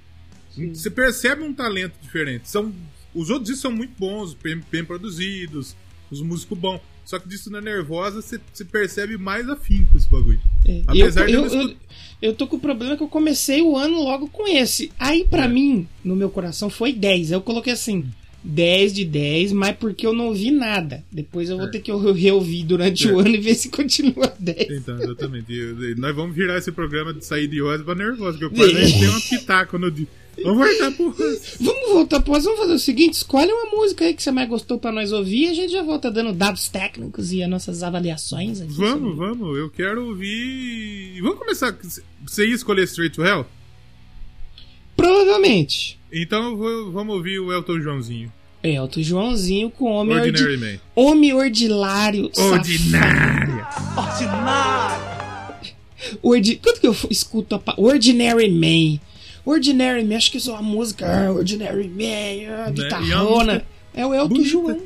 Você percebe um talento diferente. São, os outros discos são muito bons, bem, bem produzidos, os músicos bons. Só que disso na Nervosa você, você percebe mais afinco esse bagulho. É. Apesar eu, de eu eu, eu, eu tô com o problema que eu comecei o ano logo com esse. Aí, pra É. mim, no meu coração, foi 10. Eu coloquei assim, 10 de 10, mas porque eu não ouvi nada. Depois eu vou É. ter que reouvir durante É. o ano e ver se continua [LAUGHS] 10. Então, exatamente. E- e nós vamos virar esse programa de sair de Oz pra Nervosa, que eu quase dei uma pitaco no dia. Vamos voltar pro Oz. [LAUGHS] Vamos voltar pro Vamos fazer o seguinte: escolhe uma música aí que você mais gostou pra nós ouvir e a gente já volta dando dados técnicos e as nossas avaliações. Vamos, sobre- vamos. Eu quero ouvir. Vamos começar. Você ia escolher Straight to Hell? Provavelmente. Então vamos ouvir o Elton Joãozinho. Elton Joãozinho com Homem, ordi... Ordinary Man. Homem Ordilário. Ordinária! Ordi... Quanto que eu escuto a. Ordinary Man? Ordinary Man, acho que isso é uma música. ah, Ordinary Man, ah, Né? guitarrona. É o Elton bonita. João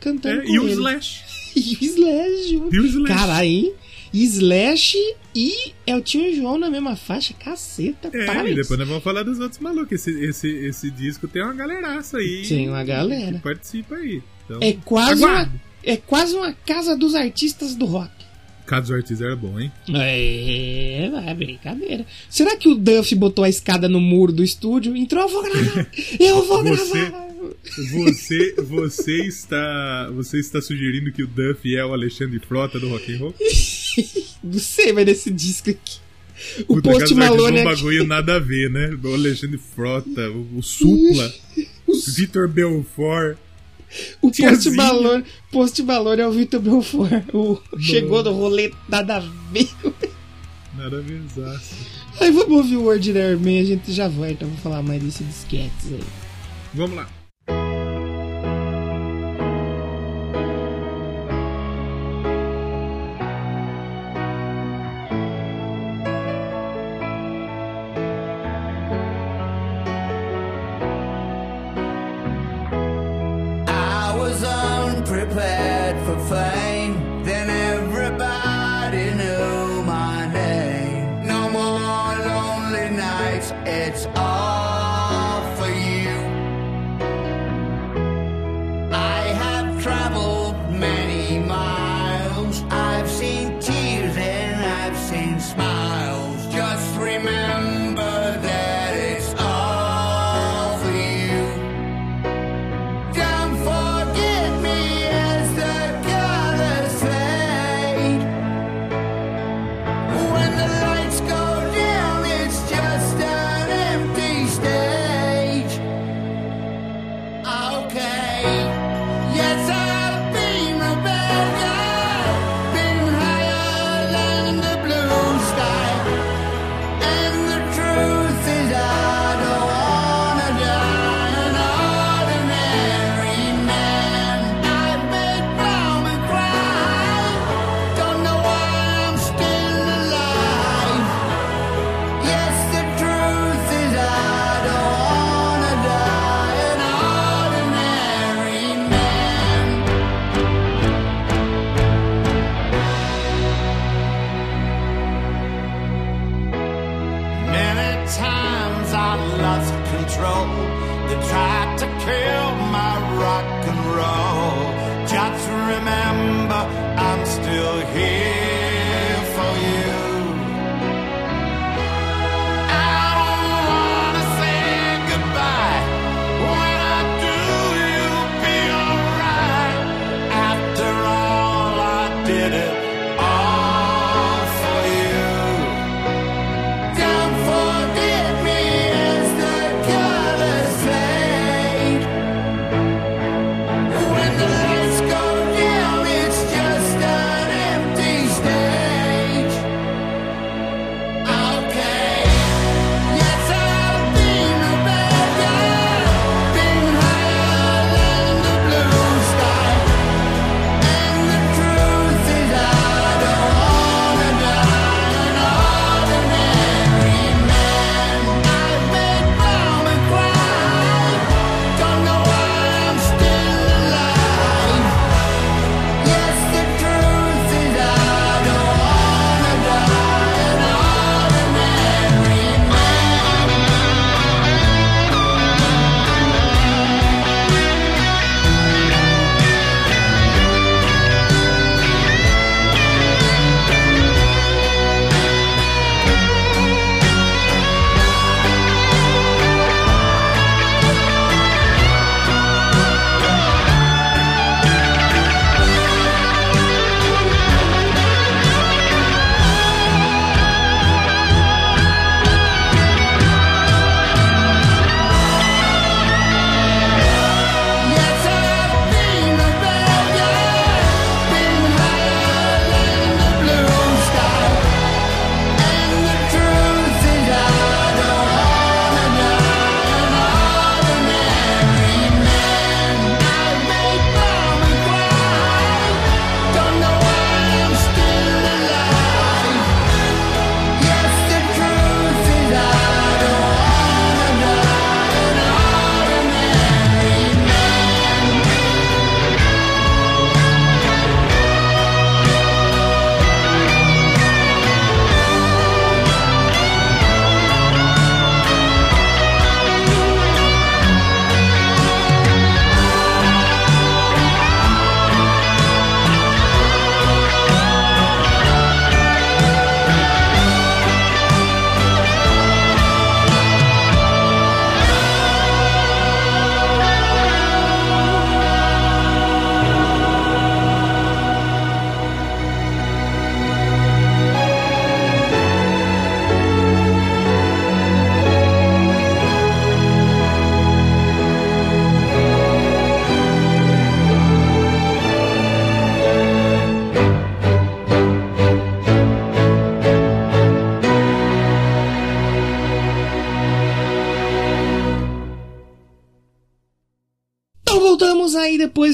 cantando É, com e o ele. Slash. [LAUGHS] E o Slash. E o Slash. Caralho, hein? Slash e Elton João na mesma faixa. Caceta, É, e depois nós vamos falar dos outros malucos. Esse, esse, esse disco tem uma galeraça aí. Tem uma galera. Que participa aí. Então, É quase, uma, é quase uma casa dos artistas do rock. Caso Ortiz era bom, hein? É, é brincadeira. Será que o Duff botou a escada no muro do estúdio? Entrou, eu vou gravar! [LAUGHS] Eu vou Você- gravar! Você, você está, você está sugerindo que o Duff é o Alexandre Frota do rock and roll? [LAUGHS] [LAUGHS] Não sei, mas nesse disco aqui. O Puta, Post Malone é um bagulho nada a ver, né? O Alexandre Frota, o, o Supla, Vitor Belfort. O Post. Malone, Post Malone é o Vitor Belfort. O, chegou no rolê nada a ver. Nada a ver. Aí vamos ouvir o Ordinary Man, a gente já vai, então vou falar mais desse disquetes aí. Vamos lá. as I lost control. They tried to kill my rock and roll. Just remember, I'm still here.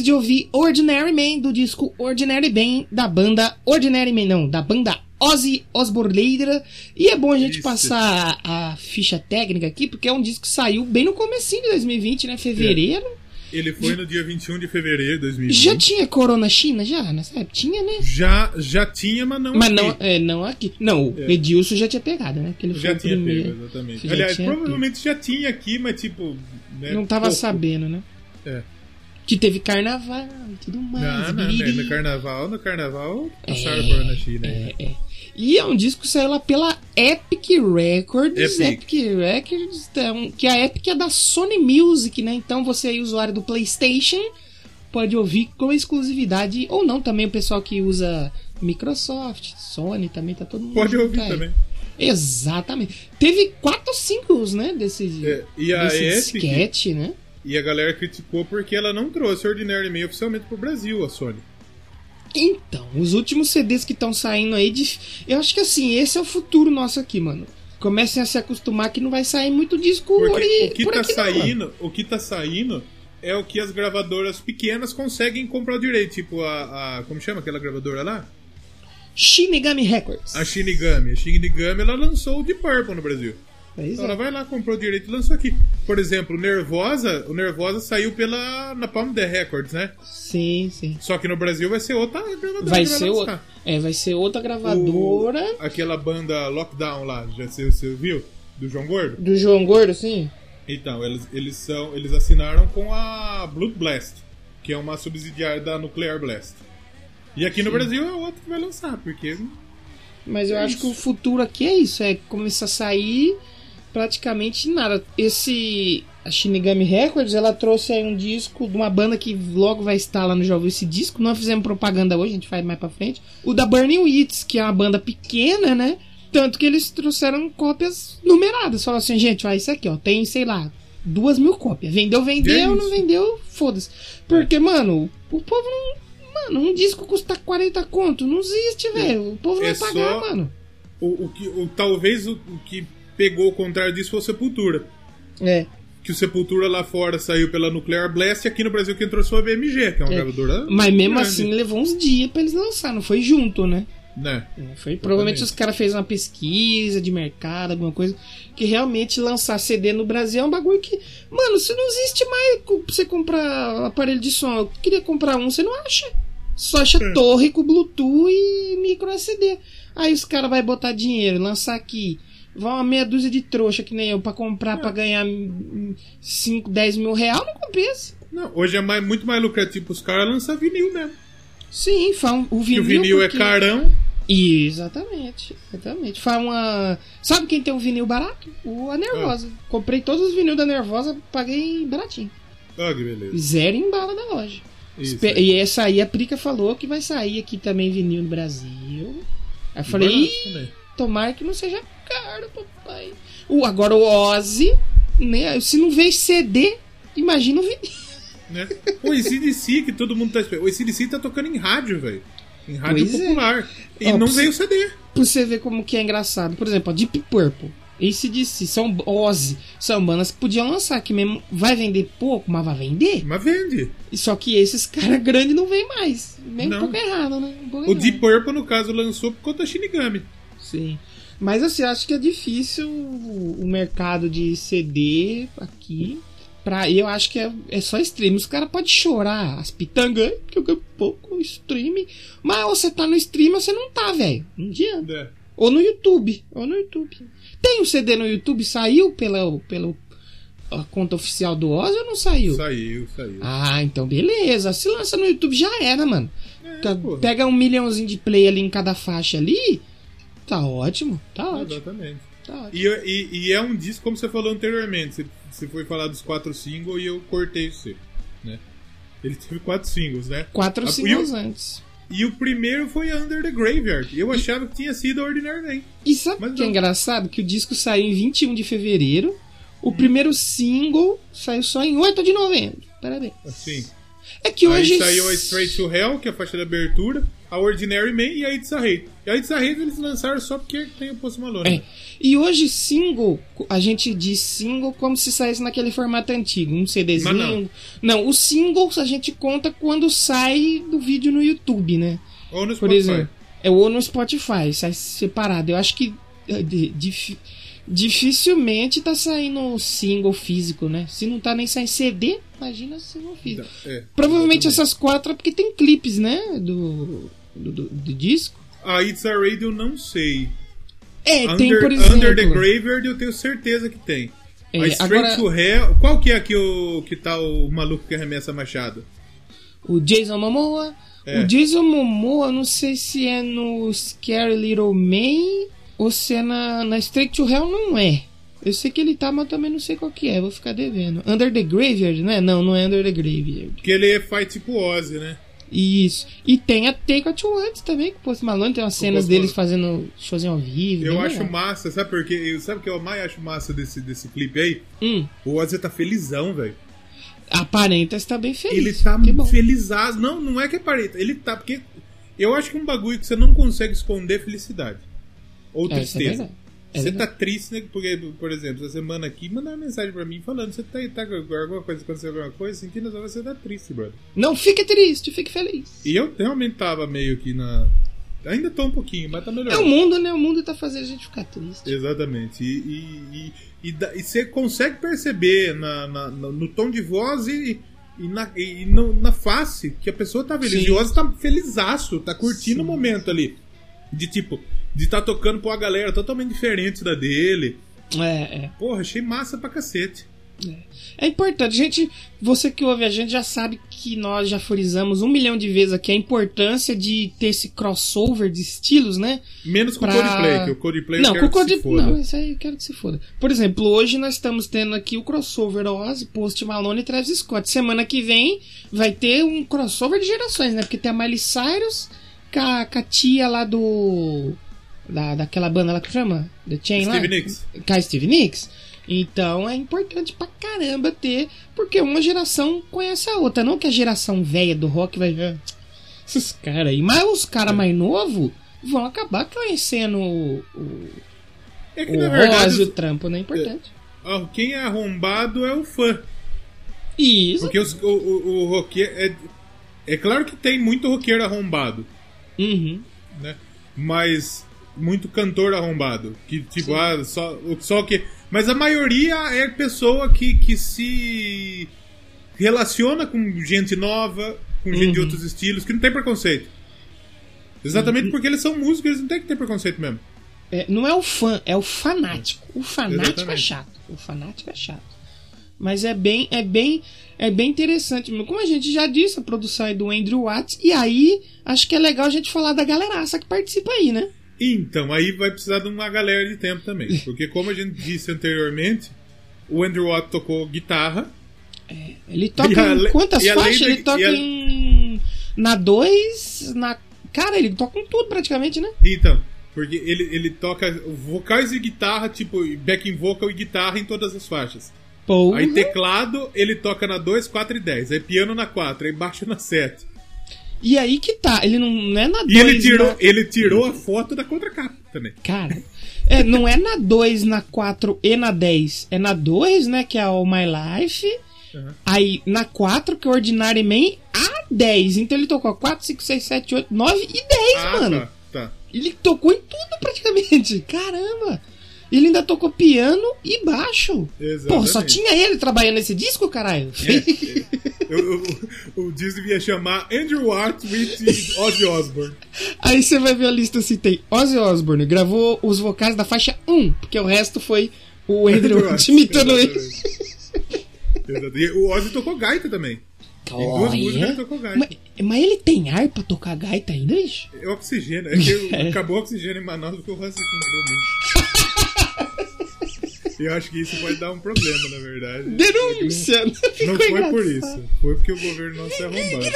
De ouvir Ordinary Man do disco Ordinary Man da banda Ordinary Man, não, da banda Ozzy Osbourne. E é bom a gente Isso. passar a, a ficha técnica aqui, porque é um disco que saiu bem no comecinho de 2020, né? Fevereiro. Ele foi no dia 21 de fevereiro de 2020. Já tinha Corona China? Já, nessa época? Tinha, né? Já, já tinha, mas não Mas aqui. não, é, não aqui. Não, o É. Edilson já tinha pegado, né? Que ele Já tinha primeiro. pego, exatamente. Aliás, provavelmente já tinha aqui, mas tipo. né, Não tava pouco. sabendo, né? É. Que teve carnaval e tudo mais. Não, não, né, no carnaval, no carnaval, passaram É, por na China. aí. É, é. E é um disco que saiu lá pela Epic Records. Epic. Epic, Records, então, que a Epic é da Sony Music, né? Então você aí, usuário do PlayStation, pode ouvir com exclusividade. Ou não, também o pessoal que usa Microsoft, Sony também, tá todo mundo. Pode ouvir aí. também. Exatamente. Teve quatro singles, né? Desse, É, e a desse Epic- sketch, né? E a galera criticou porque ela não trouxe Ordinary Man oficialmente pro Brasil, a Sony. Então, os últimos CDs que estão saindo aí, de... eu acho que assim, esse é o futuro nosso aqui, mano. Comecem a se acostumar que não vai sair muito disco Porque o que por tá aqui, não, saindo, o que tá saindo é o que as gravadoras pequenas conseguem comprar direito, tipo a, a como chama aquela gravadora lá? Shinigami Records. A Shinigami. A Shinigami ela lançou o Deep Purple no Brasil. Pois Então é. ela vai lá, comprou o direito e lançou aqui. Por exemplo, o Nervosa, o Nervosa saiu pela na Palm The Records, né? Sim, sim. Só que no Brasil vai ser outra gravadora Vai que ser, outra, é, vai ser outra gravadora O- aquela banda Lockdown lá, já você, você viu? Do João Gordo? do João Gordo, sim. Então, eles, eles são. Eles assinaram com a Blood Blast, que é uma subsidiária da Nuclear Blast. E aqui no Brasil é outro que vai lançar, porque. Mas eu É acho isso. que o futuro aqui é isso, é começar a sair praticamente nada. Esse a Shinigami Records, ela trouxe aí um disco de uma banda que logo vai estar lá no ouviu esse disco. Não fizemos propaganda hoje, a gente faz mais pra frente. O da Burning Wheats, que é uma banda pequena, né? Tanto que eles trouxeram cópias numeradas. Falaram assim, gente, ó, isso aqui, ó, tem, sei lá, duas mil cópias. Vendeu, vendeu, não vendeu, foda-se. Porque, mano, o povo não. Mano, um disco custa 40 conto. Não existe, velho. O povo É vai pagar, só- mano. O, o que, o, talvez o, o que pegou o contrário disso foi o Sepultura. É. Que o Sepultura lá fora saiu pela Nuclear Blast e aqui no Brasil quem trouxe foi a BMG, que é uma É. gravadora. Mas mesmo grande, assim levou uns dias pra eles lançar, não foi junto, né? Né? Foi, provavelmente os caras fez uma pesquisa de mercado, alguma coisa, que realmente lançar CD no Brasil é um bagulho que. Mano, você não existe mais você comprar aparelho de som. Eu queria comprar um, você não acha. Só acha É. torre com Bluetooth e micro SD. Aí os caras vão botar dinheiro, lançar aqui. Vão uma meia dúzia de trouxa que nem eu pra comprar pra ganhar 5, 10 mil real, não compensa. Não, hoje é mais, muito mais lucrativo pros caras lançar vinil mesmo. Sim, faz o vinil. o vinil porque- é carão. Exatamente, exatamente. Faz uma. Sabe quem tem um vinil barato? O A Nervosa. Comprei todos os vinil da Nervosa, paguei baratinho. Ah, que beleza. Zero em bala da loja. Isso, Espe- é. E essa aí a Prica falou que vai sair aqui também vinil no Brasil. Aí eu falei, Barato "Ih, também. Tomara que não seja caro, papai. O, agora o Ozzy, né? Se não veio CD, imagina o vinil. né? O ACDC, que todo mundo tá esperando. O ACDC tá tocando em rádio, velho. Em rádio Pois é. popular. E Ó, não veio CD. Pra você ver como que é engraçado. Por exemplo, a Deep Purple, ACDC, são Ozzy, são bandas que podiam lançar, que mesmo vai vender pouco, mas vai vender. Mas vende. Só que esses [LAUGHS] caras grandes não vêm mais. Um Não. pouco errado, né? Um pouco O errado. Deep Purple, no caso, lançou por conta da Shinigami. Sim. Mas assim, eu acho que é difícil o mercado de CD aqui. Pra, e eu acho que é, é só stream. Os caras podem chorar as pitangas, que eu ganho pouco stream. Mas ou você tá no stream ou você não tá, velho. Não adianta. É. Ou no YouTube. Ou no YouTube. Tem um CD no YouTube? Saiu pela, pela a conta oficial do Ozzy ou não saiu? Saiu, saiu. Ah, então beleza. Se lança no YouTube já era, mano. É. Pega um milhãozinho de play ali em cada faixa ali. Tá ótimo. Tá ótimo. Exatamente. Tá. E, e- e é um disco, como você falou anteriormente. Você, você foi falar dos quatro singles e eu cortei você. Né? Ele teve quatro singles, né? Quatro Ah, singles e o- antes. E o primeiro foi Under the Graveyard. Eu achava que tinha sido Ordinary Man. E sabe o Mas que é engraçado? Que o disco saiu em 21 de fevereiro. O primeiro single saiu só em 8 de novembro. Parabéns. Assim. É que Aí hoje. saiu a Straight to Hell, que é a faixa de abertura. A Ordinary Man e a It's a Hate. E a It's a Hate eles lançaram só porque tem o Post Malone. É. E hoje, single, a gente diz single como se saísse naquele formato antigo, um CDzinho. Mas não. não, os singles a gente conta quando sai do vídeo no YouTube, né? Ou no Por Spotify. exemplo, é ou no Spotify, sai separado. Eu acho que dif- dificilmente tá saindo single físico, né? Se não tá nem saindo CD, imagina single físico. Então, é, Provavelmente exatamente. essas quatro é porque tem clipes, né? Do, do, do- do disco. A It's a Radio eu não sei. É, Under, tem, por exemplo. Under the Graveyard eu tenho certeza que tem. É, a Straight agora- to Hell. Qual que é aqui o que tá o maluco que arremessa machado? O Jason Momoa. É. O Jason Momoa, não sei se é no Scary Little Man ou se é na, na Straight to Hell, não é. Eu sei que ele tá, mas também não sei qual que é, vou ficar devendo. Under the Graveyard, né? Não, não é Under the Graveyard. Que ele faz tipo Ozzy, né? Isso. E tem a Take What You Want também, que o Post Malone tem umas cenas deles fazendo showzinho ao vivo. Eu acho legal. massa, sabe por quê? Sabe o que eu mais acho massa desse, desse clipe aí? Hum, O Ozzy tá felizão, velho. aparenta estar bem feliz. Ele tá felizaz. Não, não é que aparenta. Ele tá, porque eu acho que é um bagulho que você não consegue esconder felicidade. Ou É, é tristeza. É você verdade. tá triste, né? Porque, por exemplo, essa semana aqui, mandaram uma mensagem pra mim falando: você tá, tá com alguma coisa, aconteceu alguma coisa, sentindo só você tá triste, brother. Não fique triste, fique feliz. E eu realmente tava meio que na. Ainda tô um pouquinho, mas tá melhor. É o mundo, né? O mundo tá fazendo a gente ficar triste. Exatamente. E, e, e, e você consegue perceber na, na- no, no tom de voz e, e, na, e no- na face que a pessoa tá feliz. Sim. E o Ozzy tá felizaço, tá curtindo Sim. o momento ali. De tipo, de tá tocando pra uma galera totalmente diferente da dele. É, é. Porra, achei massa pra cacete. É importante, gente. Você que ouve a gente já sabe que nós já frisamos um milhão de vezes aqui a importância de ter esse crossover de estilos, né? Menos com Pra- o Coldplay, que o Coldplay não, eu quero com o que se foda. Não, isso aí eu quero que se foda. Por exemplo, hoje nós estamos tendo aqui o crossover Ozzy, Post Malone e Travis Scott. Semana que vem vai ter um crossover de gerações, né? Porque tem a Miley Cyrus com a, com a tia lá do. Da, daquela banda lá que chama? The Chain lá? Steve Nicks. Com a Steve Nicks. Então é importante pra caramba ter, porque uma geração conhece a outra. Não que a geração velha do rock vai ver esses caras aí. Mas os caras mais novos vão acabar conhecendo o, o, É que o na verdade, o trampo, né? Importante. ah, quem é arrombado é o fã. Isso. Porque os, o, o, o roqueiro. É, é claro que tem muito roqueiro arrombado. Uhum. né? Mas muito cantor arrombado. Que tipo, ah, só, o- só que. Mas a maioria é pessoa que, que se relaciona com gente nova, com gente de Uhum. outros estilos, que não tem preconceito. Exatamente porque eles são músicos, eles não têm que ter preconceito mesmo. É, não é o fã, é o fanático. O fanático é Exatamente. chato. O fanático é chato. Mas é bem, é bem, é bem interessante. Como a gente já disse, a produção é do Andrew Watts. E aí, acho que é legal a gente falar da galeraça que participa aí, né? Então, aí vai precisar de uma galera de tempo também. Porque como a gente disse anteriormente, o Andrew Watt tocou guitarra. Ele toca em quantas faixas? da- Ele toca a- em. Na 2, na. Cara, ele toca em tudo praticamente, né? Então, porque ele, ele toca vocais e guitarra, tipo, backing vocal e guitarra em todas as faixas. Pô. Aí teclado, ele toca na 2, 4 e 10. Aí piano na 4, aí baixo na 7. E aí que tá, ele não, não é na 2. E ele tirou, ele tirou a foto da contracapa também. Cara, é, não é na 2, na 4 e na 10. É na 2, né? Que é o My Life. Uhum. Aí na 4, que é o Ordinary Man, a 10. Então ele tocou 4, 5, 6, 7, 8, 9 e 10, Ah, mano. tá, tá. Ele tocou em tudo praticamente. Caramba! Ele ainda tocou piano e baixo. Exatamente. Porra, só tinha ele trabalhando nesse disco, caralho? Eu- eu- o Disney ia chamar Andrew Watt with Ozzy Osbourne. Aí você vai ver a lista assim, tem Ozzy Osbourne, gravou os vocais da faixa 1, porque o resto foi o [LAUGHS] Andrew Watt imitando ele. Exato. E o Ozzy tocou gaita também. Em duas Olha. músicas ele tocou gaita. Mas, mas ele tem ar pra tocar gaita ainda, bicho? É oxigênio. É que [LAUGHS] acabou o oxigênio em Manaus porque o Ozzy comprou muito. Eu acho que isso pode dar um problema, na verdade. Denúncia! Não Ficou foi por engraçado. isso. Foi porque o governo nosso é arrombado.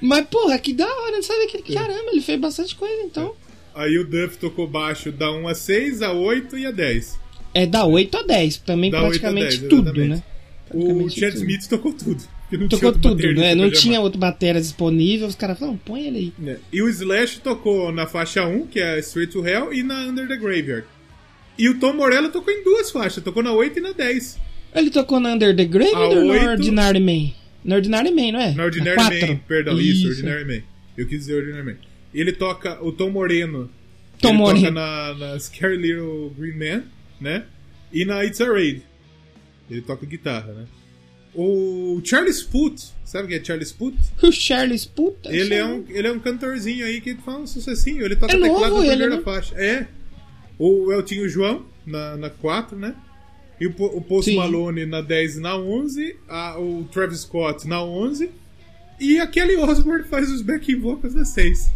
Mas, porra, que da hora, não sabe que caramba, ele fez bastante coisa, então. Aí o Duff tocou baixo da 1 a 6, a 8 e a 10. É da 8 a 10, também Da 8 a praticamente 10, tudo, né? O Praticamente Chad tudo. Smith tocou tudo. Porque não Tocou outro tudo, né? Não tinha outro batera disponível, os caras falaram, põe ele aí. É. E o Slash tocou na faixa 1, que é Straight to Hell, e na Under the Graveyard. E o Tom Morello tocou em duas faixas, tocou na 8 e na 10. Ele tocou na Under the Grave A ou oito- Ordinary Man? No Ordinary Man, não é? Na Ordinary Na. Man, perdão, isso, Ordinary Man. Eu quis dizer Ordinary Man. Ele toca o Tom Moreno. Tom ele Moreno. toca na, na Scary Little Green Man, né? E na It's a Raid. Ele toca guitarra, né? O Charlie Spoot, sabe quem é Charlie Spoot? O Charles, puta. Ele é, um, ele é um cantorzinho aí que faz um sucessinho. Ele toca É teclado na ele, primeira né? faixa. É. O Eltinho João na, na 4, né? E o, o Post Sim. Malone na 10 e na 11. A, o Travis Scott na 11. E a Kelly Osbourne faz os backing vocals na 6.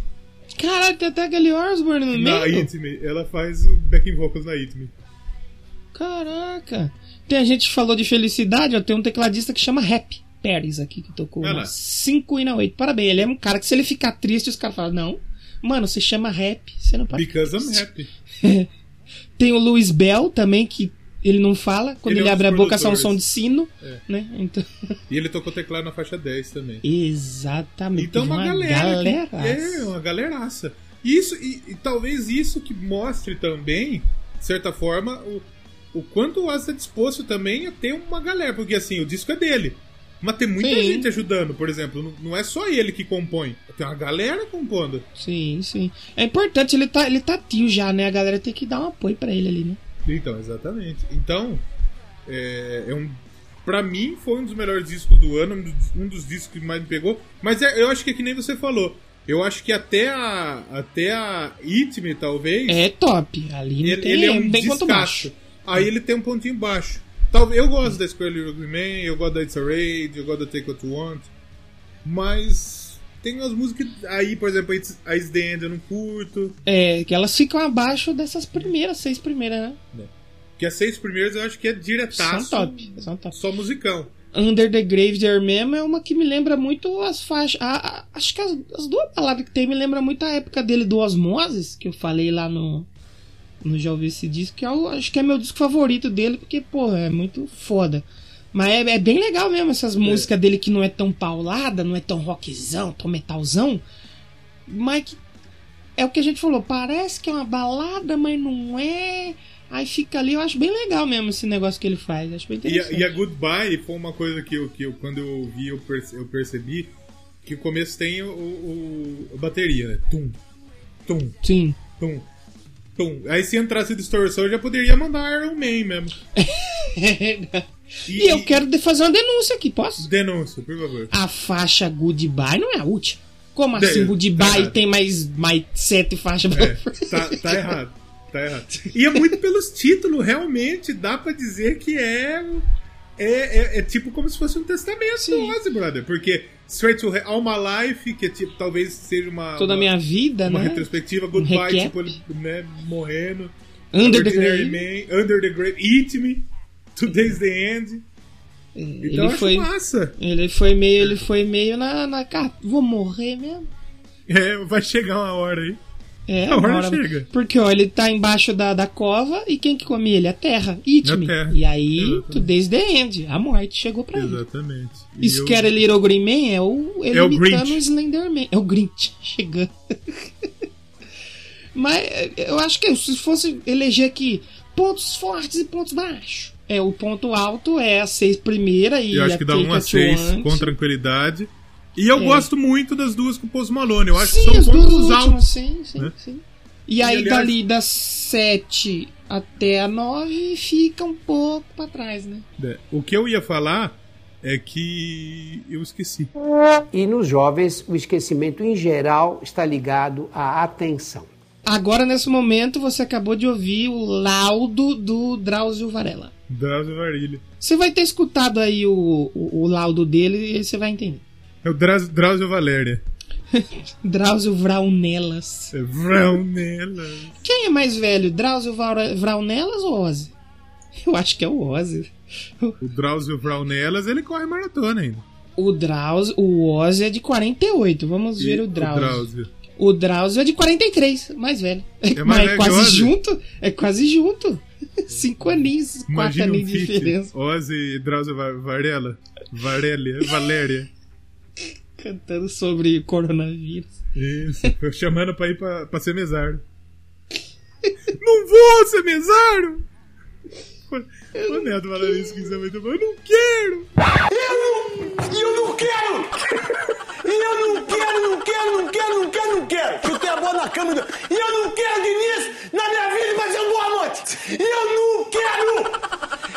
Caralho, tem até aquele Osborne no Na meio. It Me. Ela faz o backing vocals na It Me. Caraca. Tem a gente que falou de felicidade, ó, tem um tecladista que chama Rap Pérez aqui, que tocou Olha lá. na 5 e na 8. Parabéns, ele é um cara que se ele ficar triste, os caras falam, não, mano, você chama Rap, você não pode Because I'm triste." happy. [LAUGHS] Tem o Luiz Bell também, que ele não fala, quando Ele ele, é um abre a boca sai um som de sino, É. né? Então, E ele tocou teclado na faixa 10 também. exatamente. Então Teve uma, galera. galeraça. é, uma galeraça. Isso, e, e talvez isso que mostre também, de certa forma, o, o quanto o Ozzy está disposto também a ter uma galera. Porque assim, o disco é dele. Mas tem muita Sim. gente ajudando, por exemplo. Não, é só ele que compõe. Tem uma galera compondo. Sim, sim. É importante, ele tá, ele tá tio já, né? A galera tem que dar um apoio pra ele ali, né? Então, exatamente. Então, é, é um. Pra mim, foi um dos melhores discos do ano, um dos, um dos discos que mais me pegou. Mas é- eu acho que é que nem você falou. Eu acho que até a. Até a It Me, talvez. É top. Ali ele, tem, ele é um bem quanto baixo. Aí ele tem um pontinho baixo. Talvez eu gosto da Square Green Man, eu gosto da It's a Raid, eu gosto da Take What You Want. Mas tem umas músicas aí, por exemplo, a It's, a It's the End eu não curto. É, que elas ficam abaixo dessas primeiras, seis primeiras, né? Que as seis primeiras eu acho que é diretaço. São top. São top. Só musicão. Under the Graveyard mesmo é uma que me lembra muito as faixas. a- a- acho que as, as duas palavras que tem me lembra muito a época dele do Osmosis, que eu falei lá no. No Já ouvi esse disco, que eu acho que é meu disco favorito dele, porque, pô, é muito foda. Mas é, é bem legal mesmo essas músicas dele que não é tão paulada, não é tão rockzão, tão metalzão. Mas que é o que a gente falou, parece que é uma balada, mas não é. Aí fica ali, eu acho bem legal mesmo esse negócio que ele faz. Acho bem E a, interessante. e a Goodbye foi uma coisa que eu, que eu quando eu ouvi, eu, perce- eu percebi que o começo tem o, o- a bateria, né? Tum, tum, Sim. tum, tum. Aí se entrasse distorção, eu já poderia mandar Iron Man mesmo. [LAUGHS] E eu quero fazer uma denúncia aqui, posso? Denúncia, por favor. A faixa Goodbye não é a última. Como De- assim, tá Goodbye errado. tem mais, mais sete faixas pra É, tá, tá errado. Tá errado. E é muito pelos títulos, realmente, dá pra dizer que é. É, é, é tipo como se fosse um testamento Ozzy, brother. Porque Straight to All My Life, que é tipo, talvez seja uma. Toda a uma- minha vida, Uma né? retrospectiva, Goodbye, recap. tipo, ele né, morrendo. Under the Grave. Man, Under the Grave, Eat Me, [LAUGHS] Today's the End. Então Ele foi, massa. ele foi meio, ele foi meio na, na. Vou morrer mesmo. É, vai chegar uma hora aí. É, A hora- chega. Porque, ó, ele tá embaixo da, da cova e quem que come ele? A terra. Eat A terra. E aí, Exatamente. today's the end. A morte chegou pra ele. Exatamente. E eu- Scary Little Green Man é o ele É o Grinch. o Slenderman. É o Grinch [LAUGHS] chegando. Mas é, eu acho que se fosse eleger aqui pontos fortes e pontos baixos. É, o ponto alto é a seis primeira e Eu a acho que dá Take 1 a What You 6 Want. com tranquilidade. E eu É. gosto muito das duas com o Post Malone. Eu acho Sim, que são as duas pontos últimas, altos. sim, sim, né? sim. E aí aliás- dali das 7 até a 9 fica um pouco pra trás, né? É, O que eu ia falar é que eu esqueci. E nos jovens, o esquecimento em geral está ligado à atenção. Agora, nesse momento, você acabou de ouvir o laudo do Drauzio Varela. Drauzio Varilha. Você vai ter escutado aí o, o, o laudo dele e aí você vai entender. É o Drauzio, Drauzio Valéria. [LAUGHS] Drauzio Vraunelas. É Vraunella. Quem é mais velho, Drauzio Vra- Vraunelas ou Ozzy? Eu acho que é o Ozzy. O Drauzio Vraunellas, ele corre maratona ainda. O Drauzio, o Ozzy é de 48. Vamos ver E o Drauzio. Drauzio. O Drauzio é de 43, mais velho. É, [LAUGHS] mais mas é o quase Ozzy? junto. É quase junto. [LAUGHS] Cinco aninhos, quatro um aninhos de diferença. Ozzy e Drauzio Va- Varela. Varélia, Valéria. Cantando sobre coronavírus. Isso, foi chamando pra ir pra, pra ser mesário. não vou ser mesário! O Neto falando isso que isso é muito bom. Eu não quero! E eu não quero! Eu não quero, não quero, não quero, não quero, não quero! Chutei a bola na cama. E eu não quero, Diniz, na minha vida vai ser uma boa noite! Eu não quero!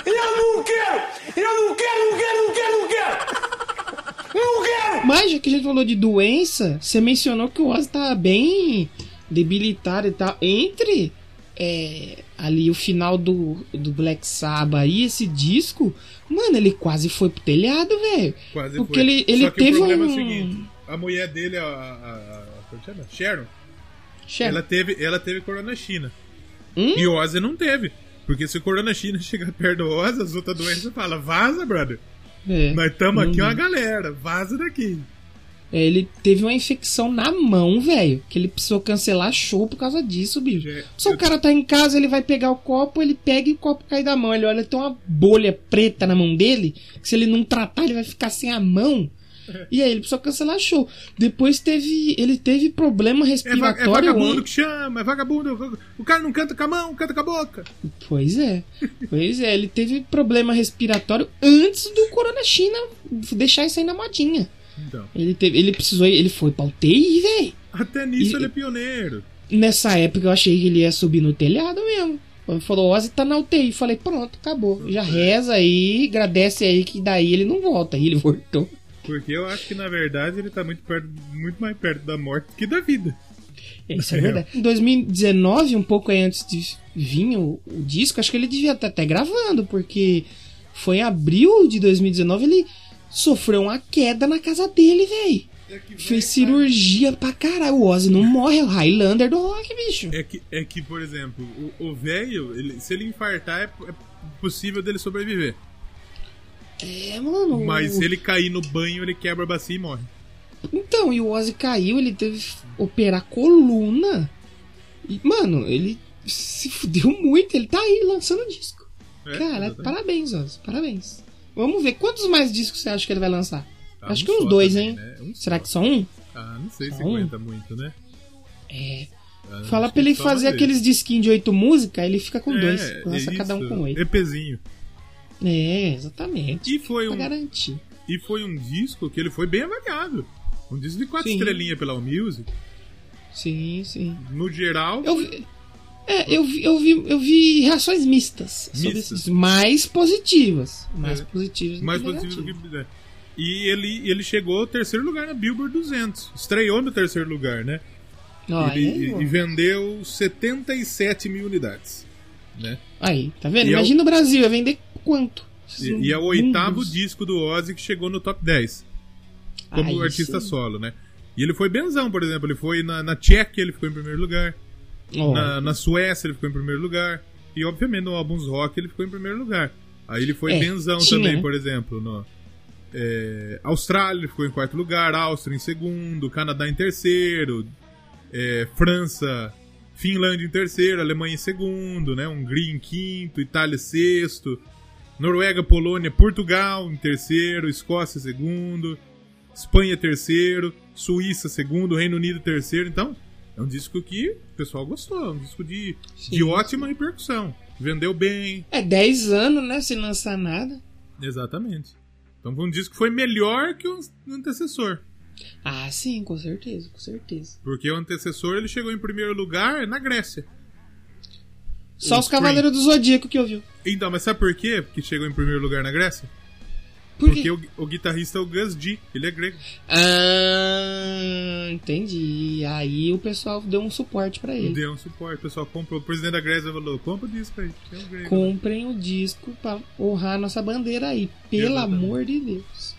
E eu não quero! E eu não quero, não quero, não quero, não quero! Não quero! Mas, já que a gente falou de doença, você mencionou que o Ozzy tá bem debilitado e tal. Entre é, ali o final do, do Black Sabbath e esse disco, mano, ele quase foi pro telhado, velho. Quase Porque foi. ele, ele Só que teve o problema um. é o seguinte: a mulher dele, a. a, a como chama? Sharon, Chefe, ela teve, ela teve corona China. Hum? E o Ozzy não teve. Porque se o corona China [LAUGHS] chegar perto do Ozzy, as outras doenças falam: vaza, brother. é, Nós estamos aqui uma galera, vaza daqui. É, ele teve uma infecção na mão, velho. Que ele precisou cancelar show por causa disso, bicho. Já- Se o cara tá em casa, ele vai pegar o copo, ele pega e o copo cai da mão. Ele olha, tem uma bolha preta na mão dele, que se ele não tratar, ele vai ficar sem a mão. E aí ele precisou cancelar show. Depois teve. Ele teve problema É, va- é respiratório. vagabundo que chama, é vagabundo. O cara não canta com a mão, canta com a boca. Pois é. Pois é, ele teve problema respiratório antes do Corona China deixar isso aí na modinha. Então, Ele, teve, ele precisou. Ele foi pra UTI, velho. até nisso E- ele é pioneiro. Nessa época eu achei que ele ia subir no telhado mesmo. Quando falou, Ozzy tá na UTI. Falei, pronto, acabou. Já reza aí, agradece aí que daí ele não volta. Aí ele [LAUGHS] voltou. Porque eu acho que na verdade ele tá muito, perto, muito mais perto da morte que da vida. Isso é verdade. Em 2019, um pouco antes de vir o, o disco, acho que ele devia estar até gravando, porque foi em abril de 2019 ele sofreu uma queda na casa dele, velho. Fez cirurgia pra caralho. O Ozzy não morre, é o Highlander do rock, bicho. É que, é que por exemplo, o- velho, se ele infartar, é, é possível dele sobreviver. É, mano. Mas se ele cair no banho, ele quebra a bacia e morre. Então, e o Ozzy caiu, ele teve que operar coluna. E, mano, ele se fudeu muito. Ele tá aí lançando disco. É, Cara, exatamente. parabéns, Ozzy. Parabéns. Vamos ver quantos mais discos você acha que ele vai lançar. Ah, acho um que uns dois, também, hein? né? Um Será só. que só um? Ah, não sei se Só um? aguenta muito, né? É. Ah, Fala pra ele fazer aqueles disquinhos de oito músicas, ele fica com É, dois. Lança é cada um com oito. EPzinho. É, exatamente. E foi, Pra um, garantir. e foi um disco que ele foi bem avaliado. Um disco de quatro Sim. estrelinhas pela Allmusic. Sim, sim. No geral, Eu vi, é, eu vi, eu vi, eu vi reações mistas. Mistas. mais positivas. Mais É. positivas. do mais que positivo do que. né? E ele, ele chegou ao terceiro lugar na Billboard 200. Estreou no terceiro lugar, né? Ó, Ele- aí, e, vendeu 77 mil unidades. Né? Aí, tá vendo? E é o- Imagina o Brasil, ia vender quanto? E, e é o oitavo disco do Ozzy que chegou no top 10. Como artista sim. solo, né? E ele foi benzão, por exemplo. Ele foi na, na Tchequia, ele ficou em primeiro lugar. Ó, Na, na Suécia, ele ficou em primeiro lugar. E, obviamente, no álbuns rock, ele ficou em primeiro lugar. Aí ele foi É, benzão tinha, também, por exemplo. No, é, Austrália, ele ficou em quarto lugar. Áustria em segundo. Canadá em terceiro. é, França, Finlândia em terceiro. Alemanha em segundo, né? Hungria em quinto. Itália em sexto. Noruega, Polônia, Portugal em terceiro. Escócia em segundo. Espanha terceiro. Suíça segundo. Reino Unido terceiro. Então, é um disco que o pessoal gostou. É um disco de, Sim, de ótima repercussão. Vendeu bem. É 10 anos, né? Sem lançar nada. Exatamente. Então foi um disco que foi melhor que o antecessor. Ah, sim, com certeza, com certeza. Porque o antecessor ele chegou em primeiro lugar na Grécia. Só O os. Cavaleiros do Zodíaco que ouviu. Então, mas sabe por quê que chegou em primeiro lugar na Grécia? Por Porque o, o guitarrista é o Gus G, ele é grego. Ah, entendi. Aí o pessoal deu um suporte pra ele. Deu um suporte, o pessoal comprou. O presidente da Grécia falou: compra o disco aí, é um grego. Comprem o disco pra honrar nossa bandeira aí. Pelo Exatamente. amor de Deus.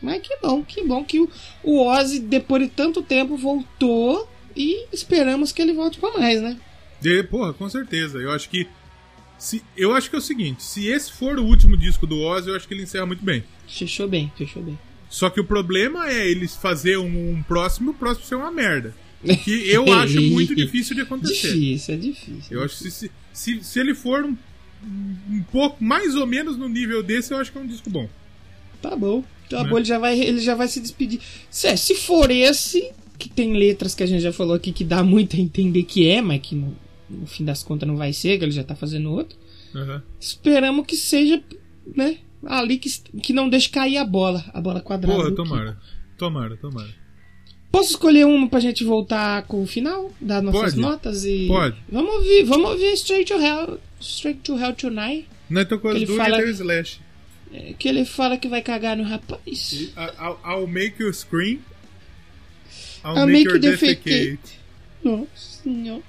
Mas que bom, que bom que o, o Ozzy, depois de tanto tempo, voltou e esperamos que ele volte pra mais, né? E, porra, com certeza. Eu acho que. Se, eu acho que é o seguinte: se esse for o último disco do Ozzy, eu acho que ele encerra muito bem. Fechou bem, fechou bem. Só que o problema é eles fazer um, um próximo e o próximo ser uma merda. [LAUGHS] Que eu acho muito difícil de acontecer. Difícil, é difícil. Eu acho que se, se, se ele for um, um pouco, mais ou menos no nível desse, eu acho que é um disco bom. Tá bom. Tá Né? bom, ele já, vai, ele já vai se despedir. Se, se for esse, que tem letras que a gente já falou aqui que dá muito a entender que é, mas que no, no fim das contas não vai ser, que ele já tá fazendo outro. Aham. Esperamos que seja, né? Ali que, que não deixe cair a bola, a bola quadrada. Porra, do tomara. Tomara, tomara. Posso escolher uma pra gente voltar com o final das nossas Pode. notas e Pode. vamos ouvir, vamos ouvir Straight to Hell, Straight to Hell Tonight, Nós tocou as Ele duas fala- e Slash. é, que ele fala que vai cagar no rapaz. I'll, I'll make you scream. I'll, I'll make, make you defecate. defecate. Nossa senhora.